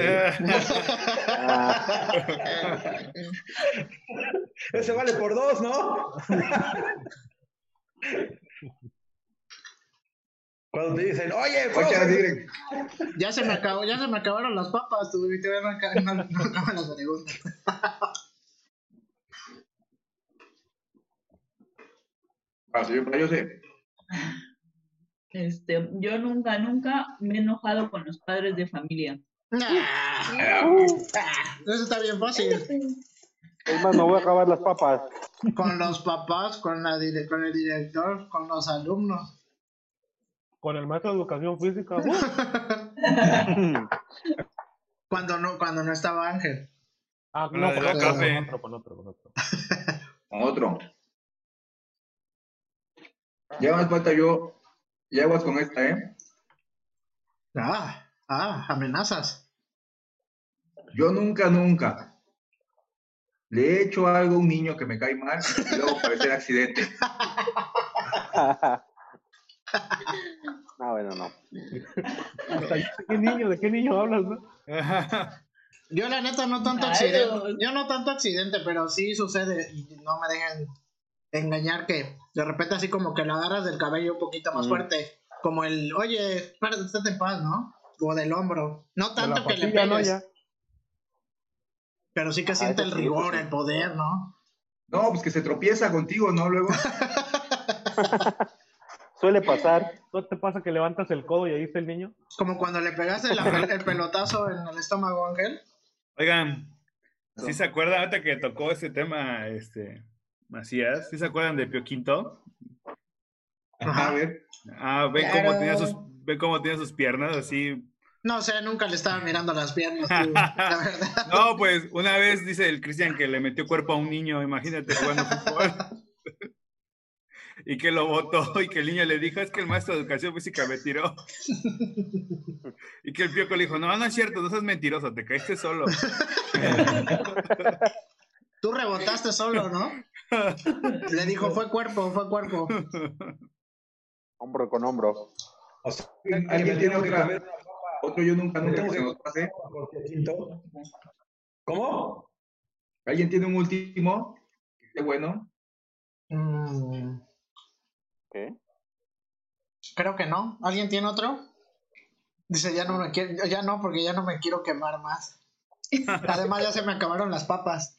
Ese vale por dos, ¿no? *laughs* Cuando te dicen, oye, profe. Ya se me acabó, ya se me acabaron las papas, tú y no, no, no acaban las preguntas. Así *laughs* ah, yo sé. Este, yo nunca, nunca me he enojado con los padres de familia. Ah, eso está bien fácil. Es más, no voy a acabar las papas. Con los papás, con, la con el director, con los alumnos. Con el maestro de educación física. *laughs* cuando no, cuando no estaba Ángel. Ah, no, con otro, con otro, con otro, con otro. Con otro. Ya más falta yo. Y aguas con esta, ¿eh? Ah, ah, amenazas. Yo nunca, nunca le he hecho algo a un niño que me cae mal y luego parece accidente. *laughs* No, bueno, no. ¿De qué niño? ¿De qué niño hablas, no? *laughs* Yo la neta no tanto accidente, yo no tanto accidente, pero sí sucede y no me dejan engañar que de repente así como que lo agarras del cabello un poquito más mm. fuerte, como el, oye, espérate, estate en paz, ¿no? O del hombro, no tanto que le pegues. Pero sí que siente el rigor, el poder, ¿no? No, pues que se tropieza contigo, ¿no? Luego. *laughs* Suele pasar. ¿No te pasa que levantas el codo y ahí está el niño? Como cuando le pegaste el pelotazo en el estómago, Ángel. Oigan, ¿sí se acuerdan ahorita que tocó ese tema, este, Macías? ¿Sí se acuerdan de Pio Quinto? Ajá, a ver. Ah, ven cómo tenía sus, ven cómo tenía sus piernas así. No sé, nunca le estaba mirando las piernas, *laughs* No, pues una vez dice el Cristian que le metió cuerpo a un niño, imagínate jugando fútbol. *laughs* y que lo votó y que el niño le dijo, es que el maestro de educación física me tiró. *laughs* y que el pioco le dijo, no, no es cierto, no seas mentiroso, te caíste solo. *laughs* Tú rebotaste solo, ¿no? *laughs* Le dijo, fue cuerpo, fue cuerpo. Hombro con hombro. O sea, ¿Alguien tiene otra, otro yo nunca, nunca que nos pase? ¿Cómo? ¿Alguien tiene un último? Qué bueno. Mm. Creo que no. ¿Alguien tiene otro? Dice, ya no me quiero, ya no, porque ya no me quiero quemar más. *laughs* Además, ya se me acabaron las papas.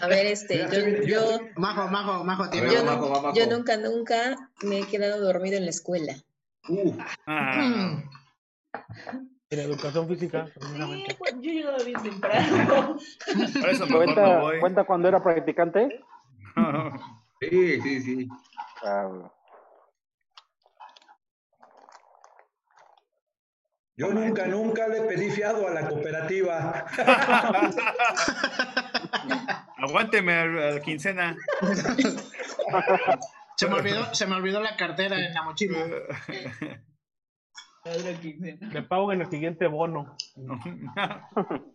A ver, este, yo, yo, Majo, Majo, Majo, tiene yo, yo, nunca, nunca me he quedado dormido en la escuela. Uh. Ah. En educación física. Sí, pues, yo llegaba bien temprano. Por eso ¿Cuenta, ¿Cuenta cuando era practicante? *laughs* Sí, sí, sí. Yo nunca, nunca le pedí fiado a la cooperativa. *laughs* Aguánteme a la quincena. Se me, olvidó, se me olvidó la cartera en la mochila. Le pago en el siguiente bono. *laughs*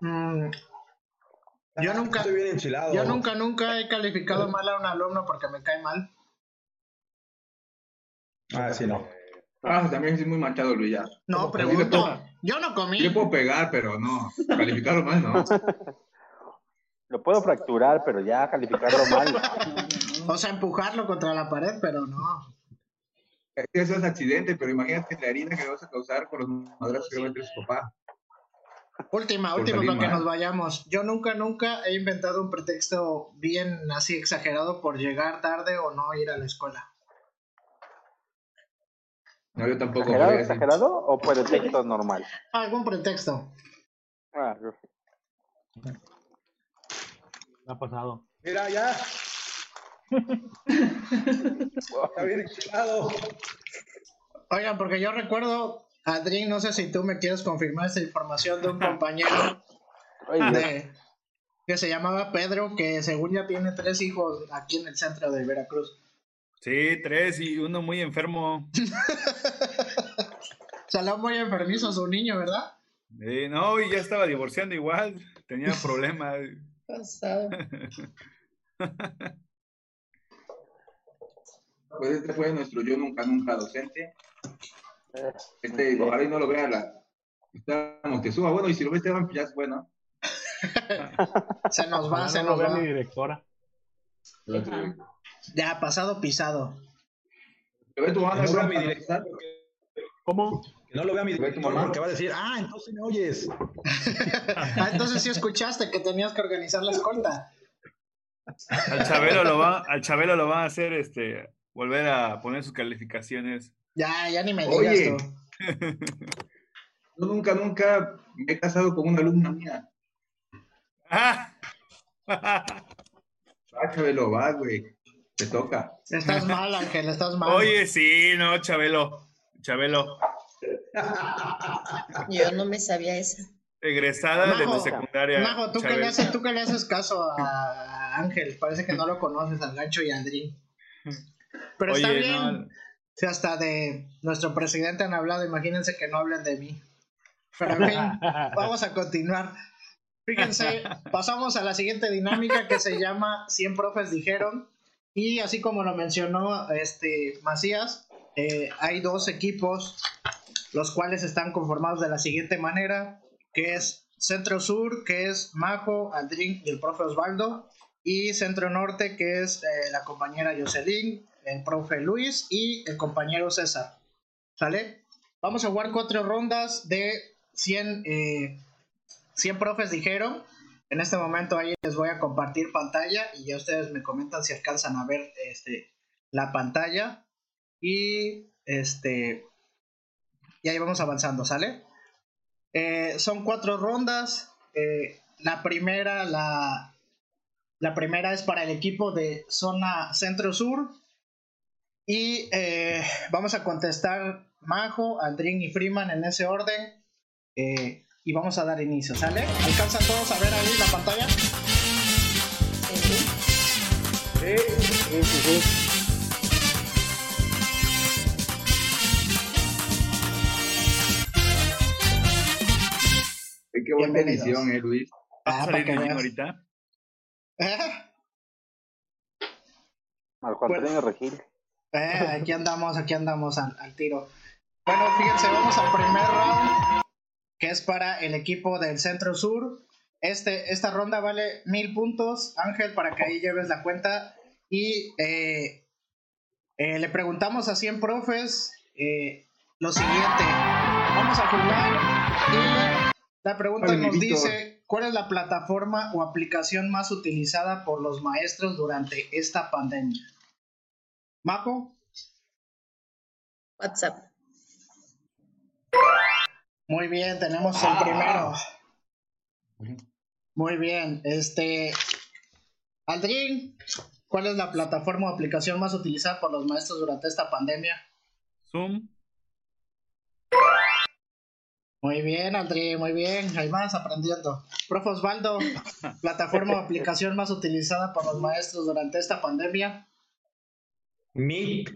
Mm, yo nunca, yo nunca, nunca he calificado mal a un alumno porque me cae mal. Ah, sí, no. Ah, también es muy manchado, Luis, ya. No, pregunto. yo no comí. Yo puedo pegar, pero no. Calificarlo mal, no. *laughs* Lo puedo fracturar, pero ya calificarlo mal. *laughs* o sea, empujarlo contra la pared, pero no. Eso es accidente, pero imagínate la herida que vas a causar por los madrazos que va a meter su papá. Última, última para que nos vayamos. Yo nunca, nunca he inventado un pretexto bien así exagerado por llegar tarde o no ir a la escuela. No, yo tampoco. ¿Exagerado, exagerado o pretexto normal? Algún pretexto. Ah, yo sí. Ha pasado. Mira, ya. *laughs* Está bien. Oigan, porque yo recuerdo Adrián, no sé si tú me quieres confirmar esta información de un *laughs* compañero que se llamaba Pedro, que según ya tiene tres hijos aquí en el centro de Veracruz. Sí, tres y uno muy enfermo. *laughs* Salió muy enfermizo su niño, ¿verdad? Sí, no, y ya estaba divorciando igual, tenía *laughs* problemas. Pasado. pues este fue nuestro yo nunca, nunca docente. Este, ojalá y no lo vea la. Está Montezuma. Bueno, y si lo ve Esteban, pues ya es bueno. *laughs* se nos va, se nos va. mi directora. Ya, pasado pisado. No mi directora? ¿Cómo? Que no lo vea mi directora porque va a decir, ah, entonces me oyes. *laughs* ah, entonces sí escuchaste que tenías que organizar la escolta. Al Chabelo lo va, al Chabelo lo va a hacer este volver a poner sus calificaciones ya, ya ni me digas Oye, *laughs* yo nunca, nunca me he casado con una alumna mía. *laughs* Ah, Chabelo, va, güey. Te toca. Estás mal, Ángel, estás mal. Oye, sí, no, Chabelo. Chabelo. *laughs* Yo no me sabía eso. Egresada de la secundaria. Majo, ¿tú qué, le haces, ¿tú qué le haces caso a Ángel? Parece que no lo conoces, al gancho y a Adri. Pero está bien. Si hasta de nuestro presidente han hablado, imagínense que no hablen de mí. Pero *laughs* vamos a continuar. Fíjense, pasamos a la siguiente dinámica que se llama 100 profes dijeron. Y así como lo mencionó este Macías, eh, hay dos equipos, los cuales están conformados de la siguiente manera, que es Centro Sur, que es Majo, Aldrin y el profe Osvaldo, y Centro Norte, que es eh, la compañera Jocelyn, el profe Luis y el compañero César. ¿Sale? Vamos a jugar cuatro rondas de 100, 100 eh, profes dijeron. En este momento ahí les voy a compartir pantalla y ya ustedes me comentan si alcanzan a ver este, la pantalla. Y este. Y ahí vamos avanzando, ¿sale? Eh, son cuatro rondas. Eh, la primera, la, la primera es para el equipo de zona centro-sur. Y eh, vamos a contestar Majo, Aldrin y Freeman en ese orden. y vamos a dar inicio, ¿sale? ¿Alcanzan todos a ver ahí la pantalla? Sí, sí, sí. qué buena edición, eh, Luis. Ah, para que ahorita? ¿Eh? Al Juan pues, Regil. Eh, aquí andamos, aquí andamos al, tiro. Bueno, fíjense, vamos al primer round, que es para el equipo del Centro Sur. Este, esta ronda vale mil puntos, Ángel, para que ahí lleves la cuenta. Y eh, eh, le preguntamos a 100 profes eh, lo siguiente. Vamos a jugar y la pregunta nos dice, ¿cuál es la plataforma o aplicación más utilizada por los maestros durante esta pandemia? ¿Maco? WhatsApp. Muy bien, tenemos el primero. Muy bien, este... Aldrin, ¿cuál es la plataforma o aplicación más utilizada por los maestros durante esta pandemia? Zoom. Muy bien, André, muy bien. Ahí vas aprendiendo. Profe Osvaldo, *laughs* plataforma o aplicación más utilizada por los maestros durante esta pandemia. Meet.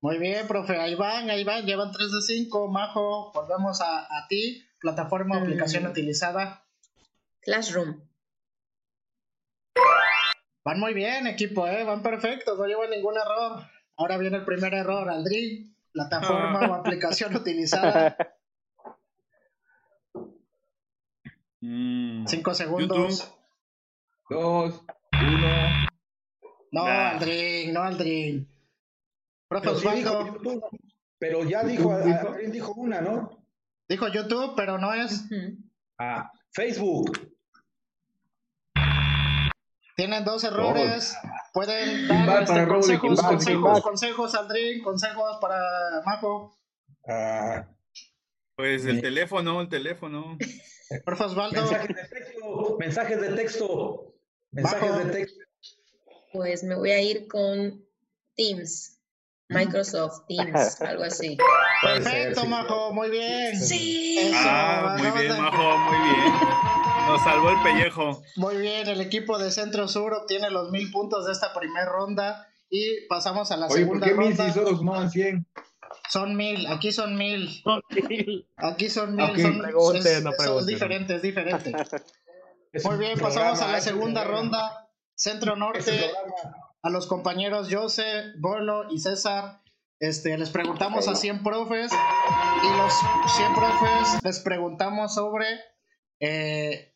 Muy bien, profe. Ahí van, ahí van. Llevan 3 de 5. Majo, volvemos a, a ti. Plataforma o mm. aplicación utilizada. Classroom. Van muy bien, equipo, ¿eh? Van perfectos. No llevan ningún error. Ahora viene el primer error, Aldrin plataforma o aplicación utilizada. *laughs* Mm. Cinco segundos. Dos, uno. No, Aldrin, no, Aldrin. Profe pero, ya dijo, Aldrin dijo una, ¿no? Dijo YouTube, pero no es. Ah, Facebook. Tienen dos errores. Pueden dar este, consejos, consejos, consejos, Aldrin, consejos para Majo. Ah. pues el teléfono, el teléfono. Por Osvaldo. Mensajes de texto. Mensajes de texto. Mensajes de texto. Pues me voy a ir con Teams. Microsoft Teams, *laughs* algo así. Perfecto, Majo, muy bien. Sí. ah, muy bien, Majo, muy bien. Nos salvó el pellejo. Muy bien, el equipo de Centro Sur obtiene los mil puntos de esta primera ronda y pasamos a la segunda ¿por qué ronda. Mil si no 100? Son mil, aquí son mil. Son mil. Aquí son mil. Son, pregunte, es, no *laughs* es diferente, es diferente. Muy bien, pasamos a la segunda ronda. Centro Norte, a los compañeros Jose, Bolo y César. Este, les preguntamos a 100 profes y los 100 profes les preguntamos sobre eh,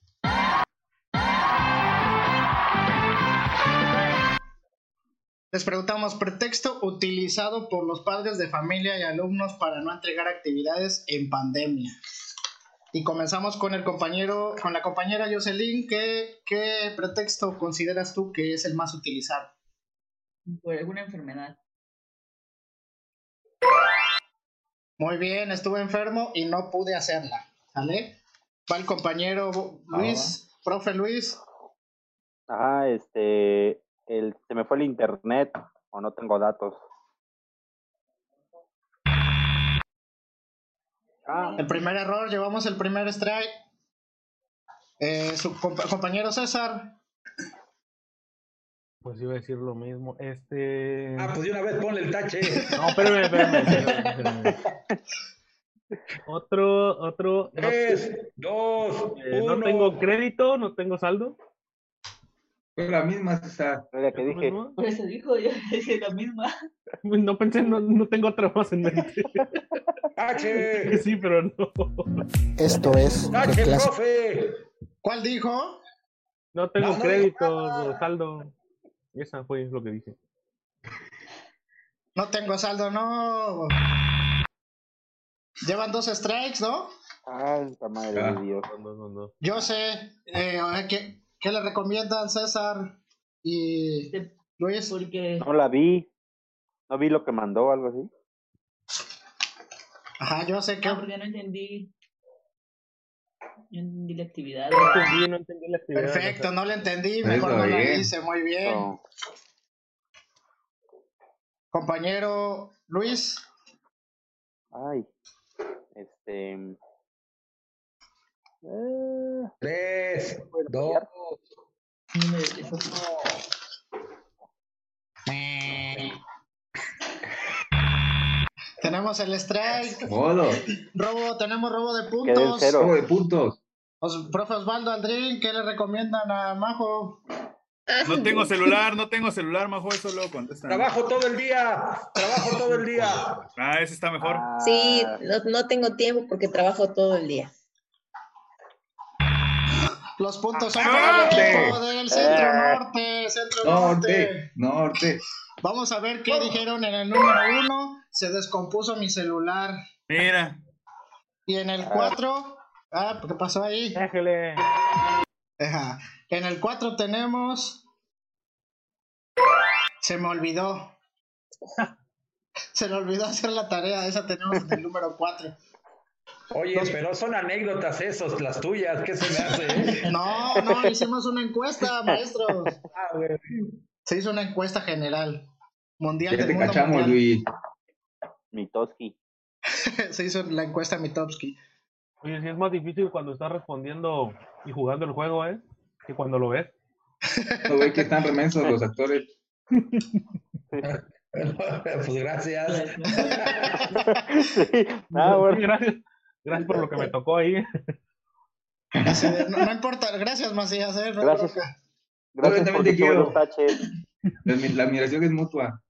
Les preguntamos pretexto utilizado por los padres de familia y alumnos para no entregar actividades en pandemia. Y comenzamos con el compañero, con la compañera Jocelyn. ¿Qué, ¿Qué pretexto consideras tú que es el más utilizado? Por alguna enfermedad. Muy bien, estuve enfermo y no pude hacerla. ¿Sale? Va el compañero Luis, profe Luis. Ah, este, el, se me fue el internet o no tengo datos. Ah. El primer error, llevamos el primer strike. Eh, su compañero César. Pues iba a decir lo mismo. Este. Ah, pues de una vez ponle el tache. No, espérame, espérame. Otro, otro. Tres, dos, eh, No tengo crédito, no tengo saldo. Fue la misma, César. La que dije. Por eso dijo, yo *laughs* dije la misma. No pensé, no, no tengo otra más en mente. ¡H! *laughs* Sí, pero no. Esto es. ¡H, profe! ¿Cuál dijo? No tengo crédito, saldo. Esa fue lo que dije. No tengo saldo, no. Llevan dos strikes, ¿no? Santa madre de Dios. Yo sé, eh, ¿qué, ¿qué, le recomiendan César y Luis? Porque... No la vi. No vi lo que mandó, algo así. Ajá, yo sé que. Ah, porque no entendí. Yo entendí la actividad. No entendí, no entendí la actividad. Perfecto, no la entendí, mejor no la hice, muy bien. No. Compañero Luis. Ay, este. Eh... Tres, dos. Tenemos el strike. Modo. Robo, tenemos robo de puntos. Robo de puntos. Os, profe Osvaldo Aldrin, ¿qué le recomiendan a Majo? No tengo celular, no tengo celular, Majo, eso lo contestan. Trabajo todo el día, trabajo todo el día. Ah, ese está mejor. Sí, no, no tengo tiempo porque trabajo todo el día. Los puntos son para el equipo del centro norte, centro norte. Norte. Vamos a ver qué dijeron en el número uno. Se descompuso mi celular. Mira. Y en el cuatro. Ah, ¿qué pasó ahí? Déjale. Ajá. En el 4 tenemos. Se me olvidó. *laughs* Se me olvidó hacer la tarea. Esa tenemos en el número 4. Oye, pero son anécdotas esos, las tuyas. ¿Qué se me hace? Eh? *laughs* No, no, hicimos una encuesta, maestros. Ah, Se hizo una encuesta general. Mundial ya te cachamos, Luis. Mitoski. *laughs* Se hizo la encuesta Mitoski. Oye, sí es más difícil cuando estás respondiendo y jugando el juego, ¿eh? Que cuando lo ves. No ve que están remensos los actores. *laughs* pues gracias. sí. Ah, bueno. gracias. Gracias por lo que me tocó ahí. No, no importa, gracias Macías. Eh, gracias. Gracias por quiero. La, la admiración es mutua.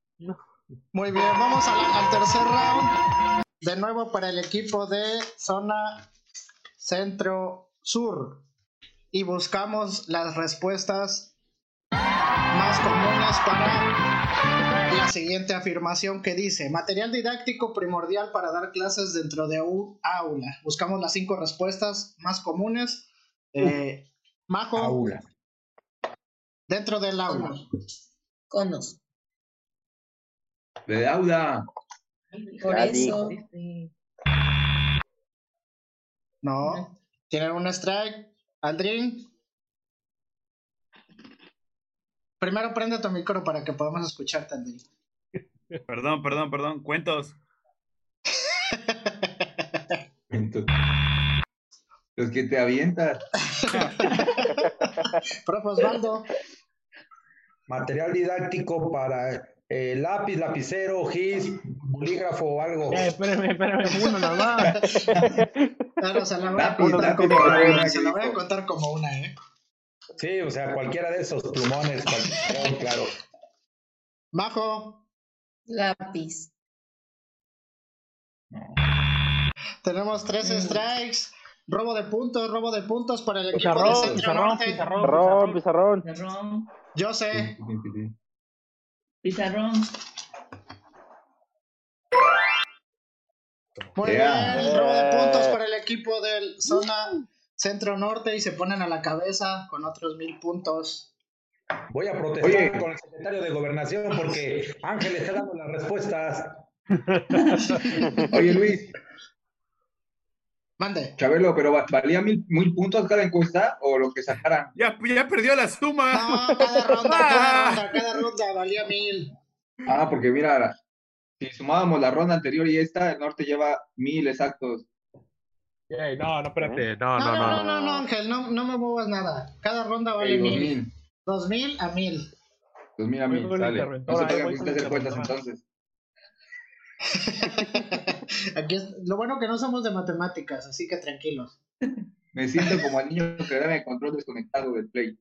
Muy bien, vamos al tercer round. De nuevo para el equipo de zona centro-sur y buscamos las respuestas más comunes para la siguiente afirmación que dice material didáctico primordial para dar clases dentro de un aula. Buscamos las cinco respuestas más comunes. Eh, Majo. Aula. Dentro del aula. Conos. De aula. Por eso. No. ¿Tienen un strike? Aldrin. Primero prende tu micro para que podamos escucharte, Aldrin. *laughs* Perdón, perdón, perdón. Cuentos. *laughs* Los que te avientas. *laughs* Profe Osvaldo. Material didáctico para eh, lápiz, lapicero, gis, bolígrafo o algo. Eh, espérame, espérame, uno nada más. Claro, se la voy a contar como una, se la voy a contar como una, ¿eh? Sí, o sea, cualquiera de esos plumones, *laughs* claro. Majo. Lápiz. Tenemos tres mm. strikes. Robo de puntos, robo de puntos para el equipo pizarrón, de Centro pizarrón, Norte. Pizarrón, pizarrón, pizarrón. Yo sé. Pizarrón. Muy Yeah. bien, robo de puntos para el equipo del zona centro norte y se ponen a la cabeza con otros mil puntos. Voy a protestar Oye. con el secretario de Gobernación porque Ángel está dando las respuestas. *laughs* Oye, Luis, Mande. Chabelo, pero va- ¿valía mil, mil puntos cada encuesta o lo que sacaran? Ya, ya perdió la suma. No, cada ronda, cada *laughs* ronda, cada ronda valía mil. Ah, porque mira, si sumábamos la ronda anterior y esta, el norte lleva mil exactos. Ey, no, no, espérate. No, No, no, no, no. no, no, no, Ángel, no, no me muevas nada. Cada ronda vale Eh, mil. mil. Dos mil a mil. Dos mil a mil, sale. No se eh, tengan que hacer cuentas entonces. *laughs* Aquí es, lo bueno que no somos de matemáticas, así que tranquilos. Me siento como el niño que da el control desconectado del play.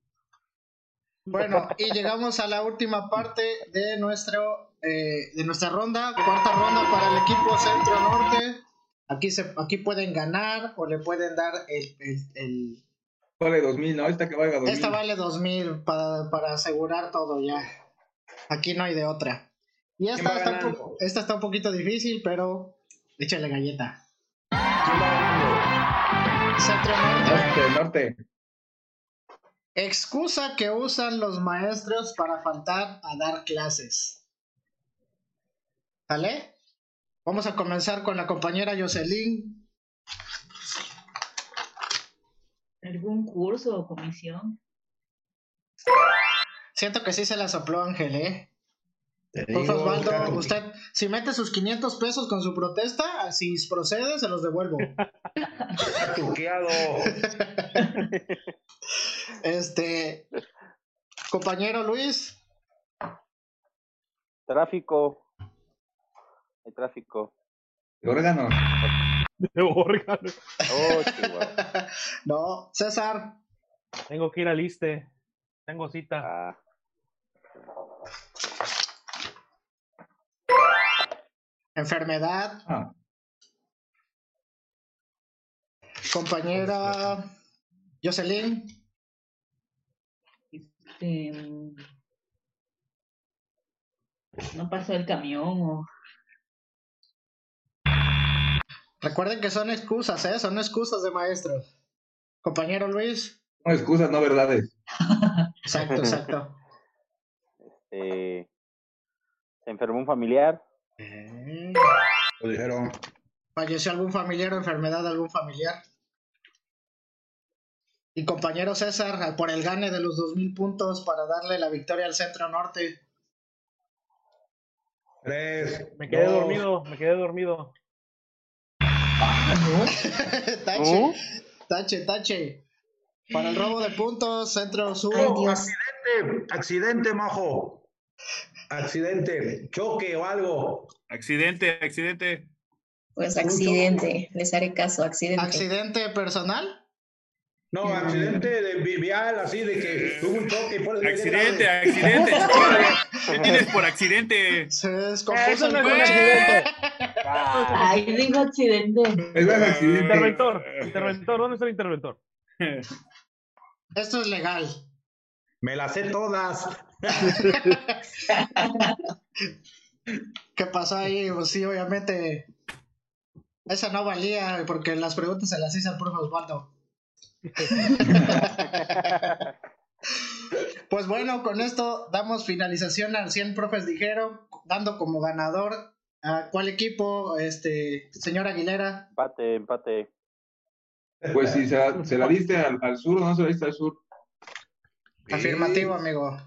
Bueno, y llegamos a la última parte de nuestro eh, de nuestra ronda, cuarta ronda para el equipo Centro Norte. Aquí se, aquí pueden ganar o le pueden dar el, el, el- Vale dos mil, ¿no? Esta que valga dos mil. esta vale 2000 para, para asegurar todo ya. Aquí no hay de otra. Y ¿Quién esta va está, un esta está un poquito difícil, pero échale galleta. Centro norte. Norte, norte. Excusa que usan los maestros para faltar a dar clases. ¿Vale? Vamos a comenzar con la compañera Jocelyn. ¿Algún curso o comisión? Siento que sí se la sopló Ángel, ¿eh? Osvaldo, usted, si mete sus 500 pesos con su protesta, si procede, se los devuelvo. Truqueado. *laughs* este, compañero Luis. Tráfico. Hay tráfico. De órganos. De órganos. Oh, *laughs* no, César. Tengo que ir al liste. Tengo cita. Ah. Enfermedad. Ah. Compañera Jocelyn. Este, no pasó el camión o... Recuerden que son excusas, ¿eh? Son excusas de maestros. Compañero Luis. No excusas, no verdades. *laughs* Exacto, exacto. Este, se enfermó un familiar. Lo dijeron. ¿Falleció algún familiar o enfermedad de algún familiar? Y compañero César, por el gane de los 2.000 puntos para darle la victoria al Centro Norte. Tres. Me quedé dormido, me quedé dormido. Tache, tache, tache. Para el robo de puntos, Centro Sur. accidente, accidente, majo. Accidente, choque o algo. Accidente, accidente. Pues accidente, les haré caso, accidente. ¿Accidente personal? No, accidente de vial, así de que tuvo un choque. Por accidente, accidente. *laughs* ¿Qué tienes por accidente? Se descompuso el accidente. Ay, digo accidente. Es un accidente. Interventor, interventor, ¿dónde está el interventor? Esto es legal. Me las sé todas. *laughs* ¿Qué pasó ahí? Pues sí, obviamente. Esa no valía porque las preguntas se las hice al profe Osvaldo. *laughs* pues bueno, con esto damos finalización al 100 profes dijeron, dando como ganador a cuál equipo, este, señor Aguilera. Empate, empate. Pues si se la, se la diste al, al, sur o no se la diste al sur. Afirmativo, amigo.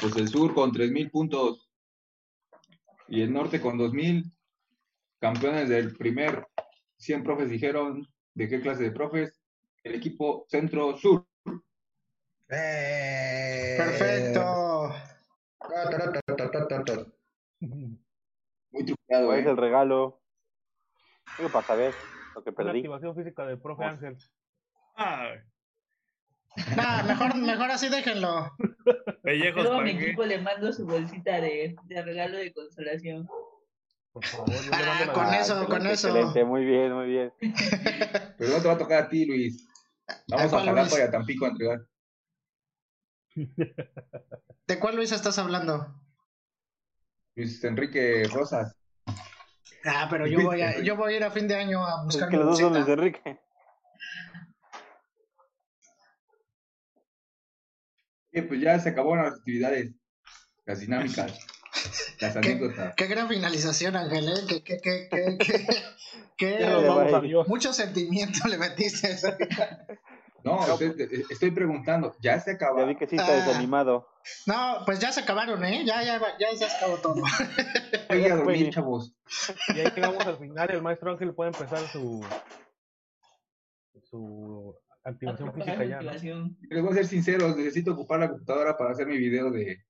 Pues el sur con 3.000 puntos y el norte con 2.000. Campeones del primer 100 profes dijeron, ¿de qué clase de profes? El equipo centro-sur. Eh... Perfecto. *laughs* Muy truqueado. ¿Cuál ¿eh? es el regalo? ¿Qué pasa? ver lo que La perdí. activación física del profe Ángel. Ah, Nah, mejor, mejor así déjenlo. pellejos Luego mi equipo le mando su bolsita de, de regalo de consolación. Por favor, yo le mando la- con Ah, eso, excelente, con eso. Excelente, muy bien, muy bien. *laughs* Pero no te va a tocar a ti, Luis. Vamos a Jalapa y a Tampico a entregar. ¿De cuál Luis estás hablando? Luis Enrique Rosas. Ah, pero yo voy a, yo voy a ir a fin de año a Es buscar que mi los dos son. Luis Enrique. Eh, pues ya se acabaron las actividades, las dinámicas, las anécdotas. Qué gran finalización, Ángel, ¿eh? Qué, qué, qué, qué, *laughs* qué, qué- Ya nos vamos, mucho sentimiento le metiste. a. *laughs* No, estoy, estoy preguntando, ya se Ya acabaron. vi que sí está Ah. desanimado. No, pues ya se acabaron, ¿eh? Ya, ya, ya, ya se acabó todo. Voy a dormir, chavos. Y ahí llegamos al final. El maestro Ángel puede empezar su, su activación física ya. ¿no? Activación. Les voy a ser sinceros, necesito ocupar la computadora para hacer mi video de.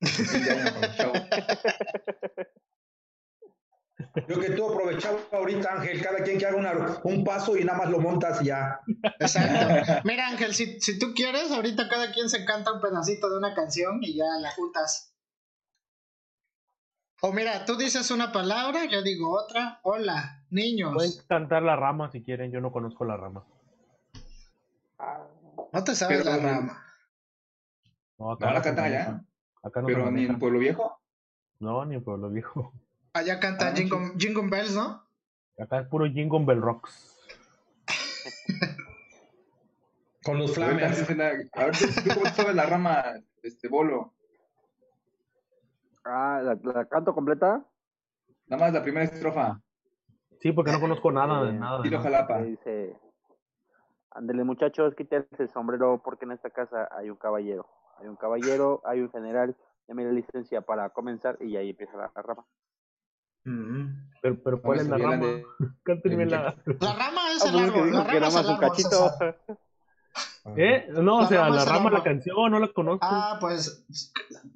Yo que tú aprovechaba ahorita, Ángel, cada quien que haga una- un paso y nada más lo montas y ya. Exacto. Mira, Ángel, si, si tú quieres, ahorita cada quien se canta un pedacito de una canción y ya la juntas. O mira, tú dices una palabra, yo digo otra. Hola, niños. Pueden cantar la rama si quieren. Yo no conozco la rama. No te sabes Pero- la rama. No, ¿No la cantan allá? Acá no Pero ni en Pueblo Viejo. No, ni en Pueblo Viejo. *laughs* Allá canta Ah, Jingle, Jingle Bells, ¿no? Acá es puro Jingle Bell Rocks. *laughs* Con los flames. A ver, ¿cómo sabes la rama, este bolo? Ah, ¿la, canto completa? Nada más la primera estrofa. Sí, porque no conozco nada de nada. Tiro Jalapa. Dice, ándele muchachos, quítense el sombrero porque en esta casa hay un caballero. Hay un caballero, hay un general, dame la licencia para comenzar y ahí empieza la, rama. Mm. Pero, pero ¿cuál es la rama? *laughs* la... La rama es el árbol. La rama es el árbol, ¿Eh? No, o sea, la rama, la canción, no la conozco. Ah, pues.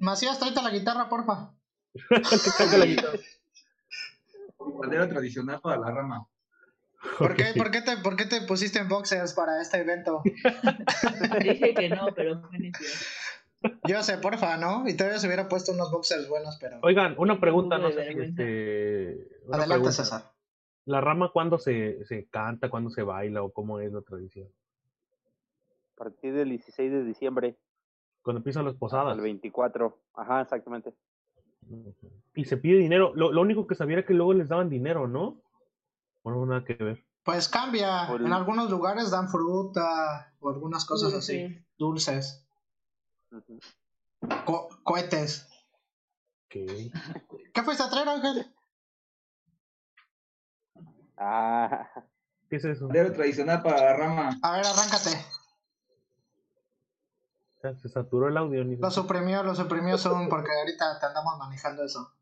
Macías, tráete la guitarra, porfa. *laughs* la guitarra. Bandera tradicional para la rama. *laughs* ¿Por qué, ¿Por, qué te, ¿Por qué te pusiste en boxers para este evento? *laughs* Dije que no, pero Yo sé, porfa, ¿no? Y todavía se hubiera puesto unos boxers buenos, pero. Oigan, una pregunta, no sé. Este, Adelante, César. ¿La rama cuándo se, se canta, cuándo se baila o cómo es la tradición? A partir del 16 de diciembre. Cuando empiezan las posadas. El 24. Ajá, exactamente. Y se pide dinero. Lo, lo único que sabía era que luego les daban dinero, ¿no? Bueno, nada que ver. Pues cambia. En algunos lugares dan fruta o algunas cosas así. Dulces. cohetes. ¿Qué? ¿Qué fuiste a traer, Ángel? Ah. ¿Qué es eso? tradicional para la rama. A ver, arráncate. Se saturó el audio. Ni lo suprimió, lo suprimió Zoom porque ahorita te andamos manejando eso.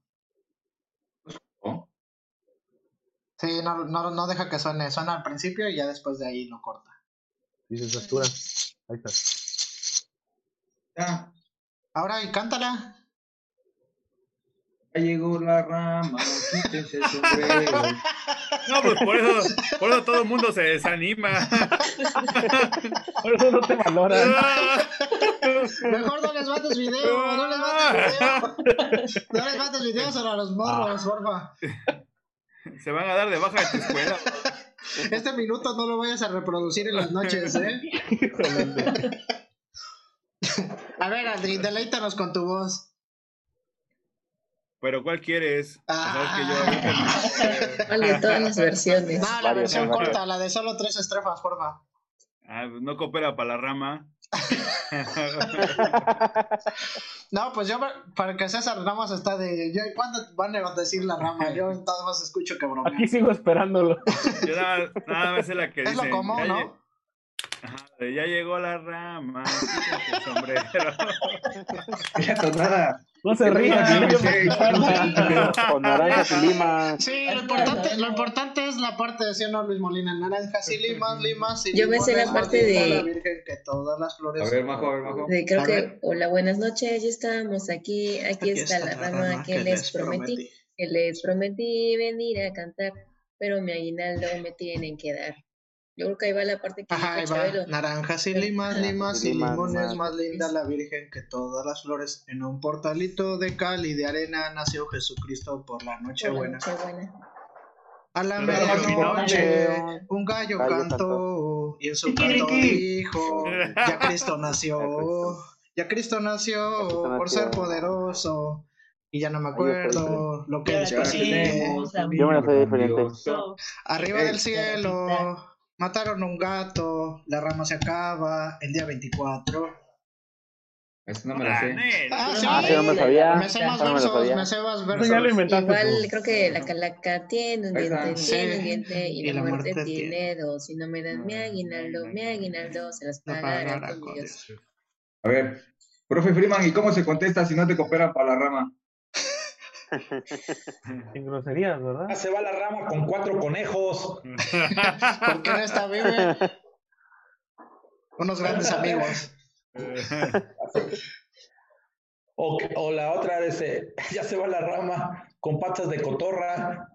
Sí, no, no, no deja que suene. Suena al principio y ya después de ahí lo corta. Y se satura. Ahí está. Ya. Ahora y cántala. Ya llegó la rama, quítense el *laughs* sombrero. No, pues por eso, por eso todo el mundo se desanima. Por eso no te valoran. *laughs* Mejor no les mandes video, no les mandes video. *laughs* No les mandes videos a los morros, porfa. Se van a dar de baja de tu escuela. *laughs* Este minuto no lo vayas a reproducir en las noches, ¿eh? *laughs* A ver, Adri, deleítanos con tu voz. Pero ¿cuál quieres? Ah. ¿Cuál de todas las versiones? No, la versión corta, la de solo tres estrofas, porfa. Ah, no coopera para la rama. No, pues yo, para que César más está de. Yo, ¿Cuándo van a decir la rama? Yo *laughs* nada más escucho que broma. Aquí sigo esperándolo. Yo nada, nada más es la que dice. Es lo común, ¿no? ya llegó la rama, el sombrero. *laughs* nada. No se rían. Con naranjas y limas. Sí, lo importante, lo importante es la parte de no Luis Molina. Naranjas y limas, limas y Yo me sé la parte de. La Virgen que todas las flores. A ver, Majo, a ver, Majo. creo que. Hola, buenas noches. Ya estamos aquí. Aquí, está, la rama que, les prometí. Que les prometí venir a cantar. Pero mi aguinaldo me tienen que dar. Yo creo que ahí va la parte que Ajá, ahí va. Naranjas y limas, limas y limones, más linda la Virgen que todas las flores. En un portalito de cal y de arena nació Jesucristo por la noche buena. A la medianoche un gallo, cantó y en su canto dijo, ya Cristo nació, ya Cristo. nació por ser poderoso. Y ya no me acuerdo lo que después Yo me lo sé diferente. Arriba del cielo Mataron a un gato, la rama se acaba, el día 24. Eso no me lo sé. Ah, sí, ah, no me sabía. Me sé más versos, me sé más versos. Igual creo que la calaca tiene un diente, tiene un diente y, la, muerte, tiene dos. Si no me dan mi aguinaldo, mi aguinaldo se las pagará con Dios. A ver, profe Freeman, ¿y cómo se contesta si no te cooperan para la rama? *laughs* Sin groserías, ¿verdad? se va la rama con cuatro conejos. *laughs* ¿Por qué no está vive? Unos grandes amigos. *laughs* O, o, la otra dice, ya se va la rama con patas de cotorra.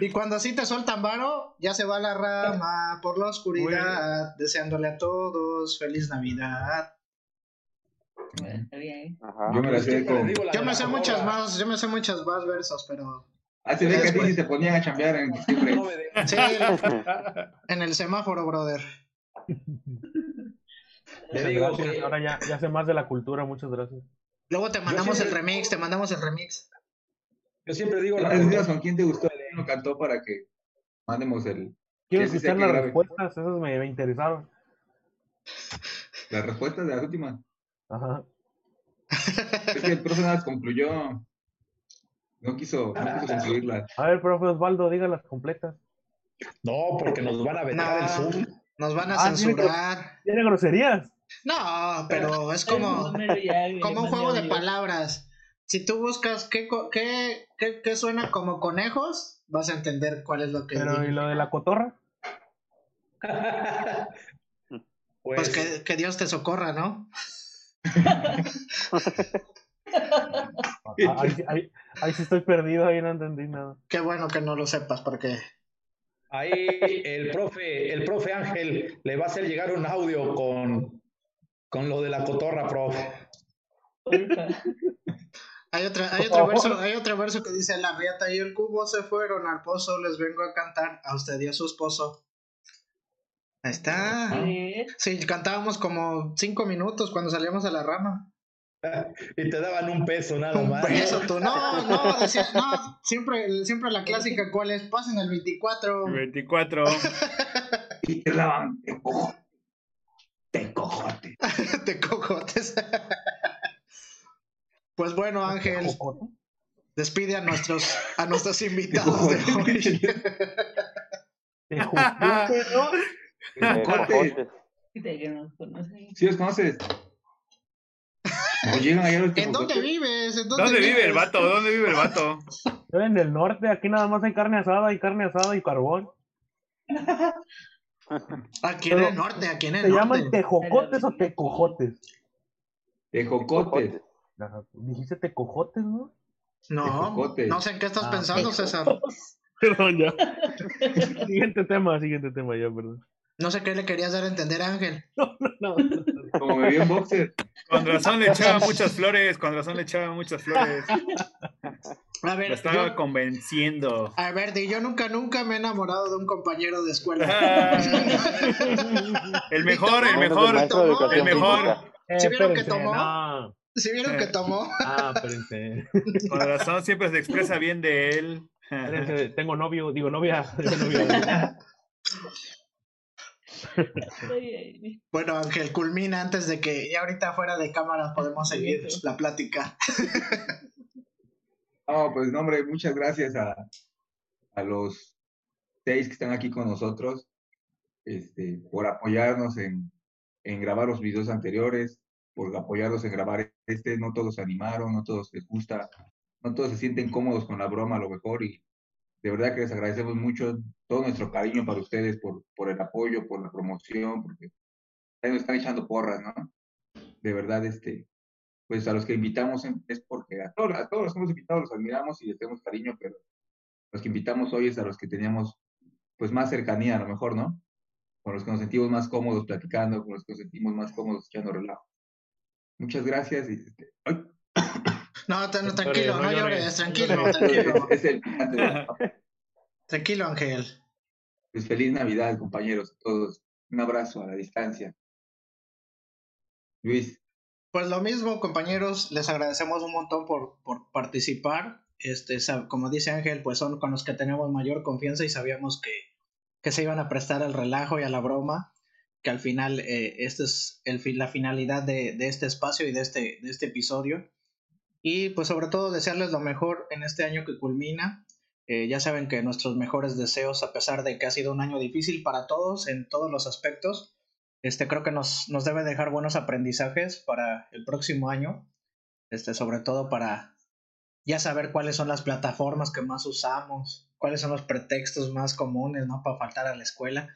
y cuando así te sueltan varo, ya se va la rama por la oscuridad, deseándole a todos feliz Navidad. Yo me sé Yo me sé muchas más, yo me sé muchas más versos, pero. Ah, se ve que a ti te ponían a chambear en *laughs* Sí, en el semáforo, brother. Ahora ya, ya sé más de la cultura, muchas gracias. Luego te mandamos el remix, te mandamos el remix. Yo siempre digo la con quién te gustó, el cantó para que mandemos el Quiero escuchar las respuestas, esas me, me interesaron. Las respuestas de las últimas. Ajá. Es que el profe nada concluyó. No quiso, no quiso concluirlas. A ver, profe Osvaldo, dígalas completas. No, porque nos van a vetar el Zoom. Nos van a ah, censurar. ¿Tiene groserías? No, pero es como, *laughs* como un juego de palabras. Si tú buscas qué, qué, qué, suena como conejos, vas a entender cuál es lo que. Pero, ¿y lo de la cotorra? *laughs* pues, pues que, Dios te socorra, ¿no? *laughs* ahí, ahí, sí estoy perdido, ahí no entendí nada. Qué bueno que no lo sepas, porque. Ahí el profe, el profe Ángel le va a hacer llegar un audio con, con lo de la cotorra, profe. Hay, otra, hay, otro verso, hay otro verso que dice, la riata y el cubo se fueron al pozo, les vengo a cantar a usted y a su esposo. Ahí está. Sí, cantábamos como cinco minutos cuando salíamos a la rama. y te daban un peso nada más. Un peso, tú. No, no, *laughs* decía, no. Siempre, siempre la clásica, ¿cuál es? Pasen el 24. 24. y te daban, te cojo. Te cojotes. te cojotes. Pues bueno, Ángel, despide a nuestos, a nuestros invitados de hoy. *laughs* *laughs* ¿Sí los conoces? ¿En dónde vives? ¿En dónde, vive el vato? ¿Dónde vive el vato? Yo en el norte, aquí nada más hay carne asada y carne asada y carbón. *laughs* Aquí en el norte, aquí en el norte. ¿Se llaman tejocotes o tecojotes? Tejocotes. Dijiste tecojotes, ¿no? No, no sé en qué estás ah, pensando, César. *laughs* Perdón, ya. siguiente tema, siguiente tema, ya, perdón. No sé qué le querías dar a entender Ángel. *laughs* No, no, no. Como me vi en boxer. Con razón le echaba muchas flores, con razón le echaba muchas flores. A ver, me estaba convenciendo. A ver, yo nunca, nunca me he enamorado de un compañero de escuela. el mejor, el mejor, el mejor. ¿Sí vieron que tomó? ¿Sí vieron que tomó? Ah, espérense. Con razón siempre se expresa bien de él. tengo novio, digo novia. *laughs* novia. Bueno, Ángel, culmina antes de que ya ahorita fuera de cámaras podemos seguir la plática. *laughs* No, pues no, hombre, muchas gracias a, a los seis que están aquí con nosotros este, por apoyarnos en, en grabar los videos anteriores, por apoyarnos en grabar este. No todos se animaron, no todos les gusta, no todos se sienten cómodos con la broma a lo mejor y de verdad que les agradecemos mucho todo nuestro cariño para ustedes, por, por el apoyo, por la promoción, porque nos están echando porras, ¿no? De verdad, este, pues a los que invitamos es porque a todos, todos los que hemos invitado los admiramos y les tenemos cariño, pero los que invitamos hoy es a los que teníamos pues más cercanía a lo mejor, ¿no? Con los que nos sentimos más cómodos platicando, con los que nos sentimos más cómodos echando relajo. Muchas gracias y este, no, tranquilo, no llores, tranquilo, tranquilo. Tranquilo, Ángel. Pues feliz Navidad, compañeros, todos. Un abrazo a la distancia. Luis. Pues lo mismo, compañeros, les agradecemos un montón por, por participar. Este, como dice Ángel, pues son con los que tenemos mayor confianza y sabíamos que, que se iban a prestar al relajo y a la broma, que al final eh, esta es el, la finalidad de, de, este espacio y de este, de este episodio. Y pues sobre todo desearles lo mejor en este año que culmina. Eh, ya saben que nuestros mejores deseos, a pesar de que ha sido un año difícil para todos en todos los aspectos, este creo que nos, nos debe dejar buenos aprendizajes para el próximo año. Este, sobre todo para ya saber cuáles son las plataformas que más usamos, cuáles son los pretextos más comunes, ¿no? Para faltar a la escuela.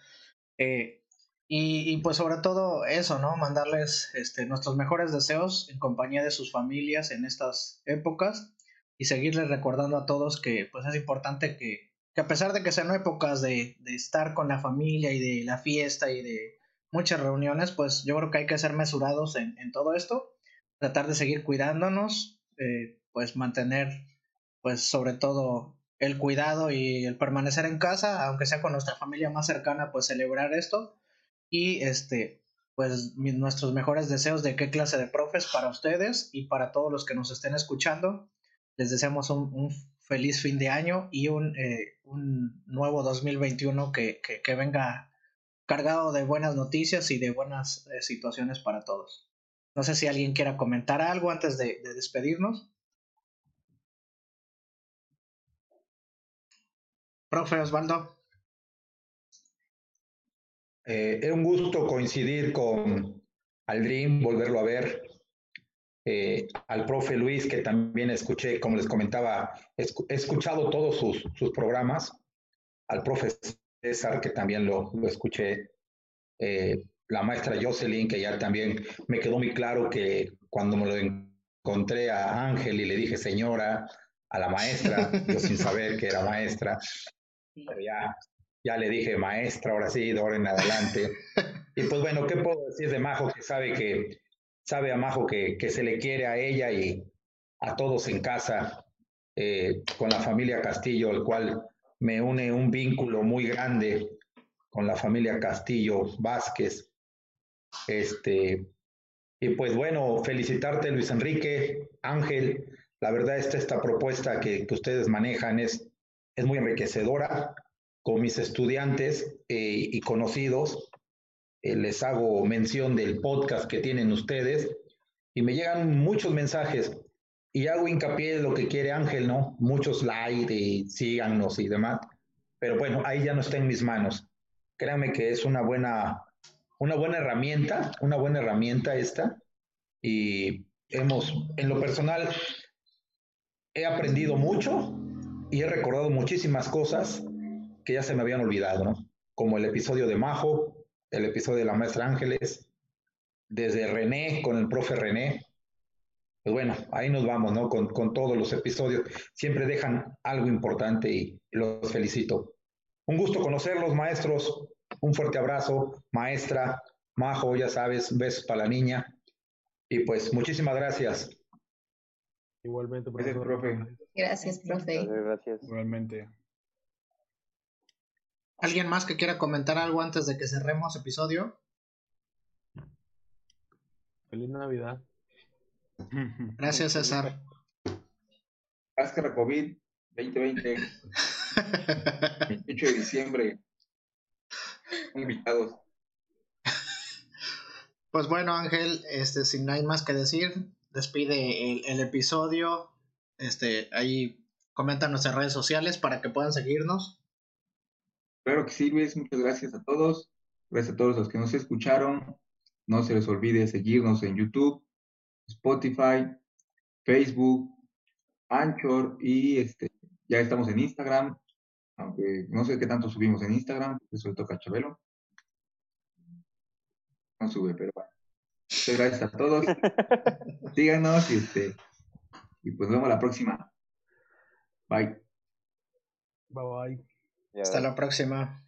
Eh, y, pues sobre todo eso, ¿no? Mandarles este, nuestros mejores deseos en compañía de sus familias en estas épocas y seguirles recordando a todos que pues es importante que, que a pesar de que sean épocas de, de, estar con la familia y de la fiesta y de muchas reuniones, pues yo creo que hay que ser mesurados en, en todo esto, tratar de seguir cuidándonos, eh, pues mantener pues sobre todo el cuidado y el permanecer en casa, aunque sea con nuestra familia más cercana, pues celebrar esto y este, pues nuestros mejores deseos de qué clase de profes para ustedes y para todos los que nos estén escuchando. Les deseamos un, feliz fin de año y un, eh, un nuevo 2021 que, que, venga cargado de buenas noticias y de buenas eh, situaciones para todos. No sé si alguien quiera comentar algo antes de, despedirnos. Profe Osvaldo. Eh, era un gusto coincidir con Aldrin, volverlo a ver. Eh, al profe Luis, que también escuché, como les comentaba, he escuchado todos sus, sus programas, al profe César, que también lo, lo escuché, eh, la maestra Jocelyn, que ya también me quedó muy claro que cuando me lo encontré a Ángel y le dije señora, a la maestra, *laughs* yo sin saber que era maestra, pero ya, ya le dije maestra, ahora sí, de ahora en adelante. Y pues bueno, ¿qué puedo decir de Majo que sabe que sabe a Majo que, que se le quiere a ella y a todos en casa, eh, con la familia Castillo, el cual me une un vínculo muy grande con la familia Castillo Vázquez. Este, y pues bueno, felicitarte Luis Enrique, Ángel. La verdad, esta, esta propuesta que, que ustedes manejan es, es muy enriquecedora con mis estudiantes eh, y conocidos. Eh, les hago mención del podcast que tienen ustedes y me llegan muchos mensajes y hago hincapié en lo que quiere Ángel, ¿no? Muchos likes y síganos y demás. Pero bueno, ahí ya no está en mis manos. Créanme que es una buena, una buena herramienta, una buena herramienta esta. Y hemos, en lo personal, he aprendido mucho y he recordado muchísimas cosas que ya se me habían olvidado, ¿no? Como el episodio de Majo, el episodio de la maestra Ángeles, desde René, con el profe René. Pues bueno, ahí nos vamos, ¿no? Con, con todos los episodios. Siempre dejan algo importante y los felicito. Un gusto conocerlos, maestros. Un fuerte abrazo, maestra, Majo, ya sabes, besos para la niña. Y pues muchísimas gracias. Igualmente, profe. Gracias, profe. Gracias. Igualmente. ¿Alguien más que quiera comentar algo antes de que cerremos episodio? Feliz Navidad. *laughs* Gracias, César. Máscara COVID 2020. 28 *laughs* de diciembre. Invitados. Pues bueno, Ángel, este, sin nada más que decir, despide el, el episodio. Este, ahí comenta nuestras redes sociales para que puedan seguirnos. Claro que sí, Luis, muchas gracias a todos. Gracias a todos los que nos escucharon. No se les olvide seguirnos en YouTube, Spotify, Facebook, Anchor y este, ya estamos en Instagram, aunque no sé qué tanto subimos en Instagram, eso le toca a Chabelo. No sube, pero bueno. Muchas gracias a todos. *laughs* Síganos y este y pues nos vemos la próxima. Bye. Bye bye. Hasta la próxima.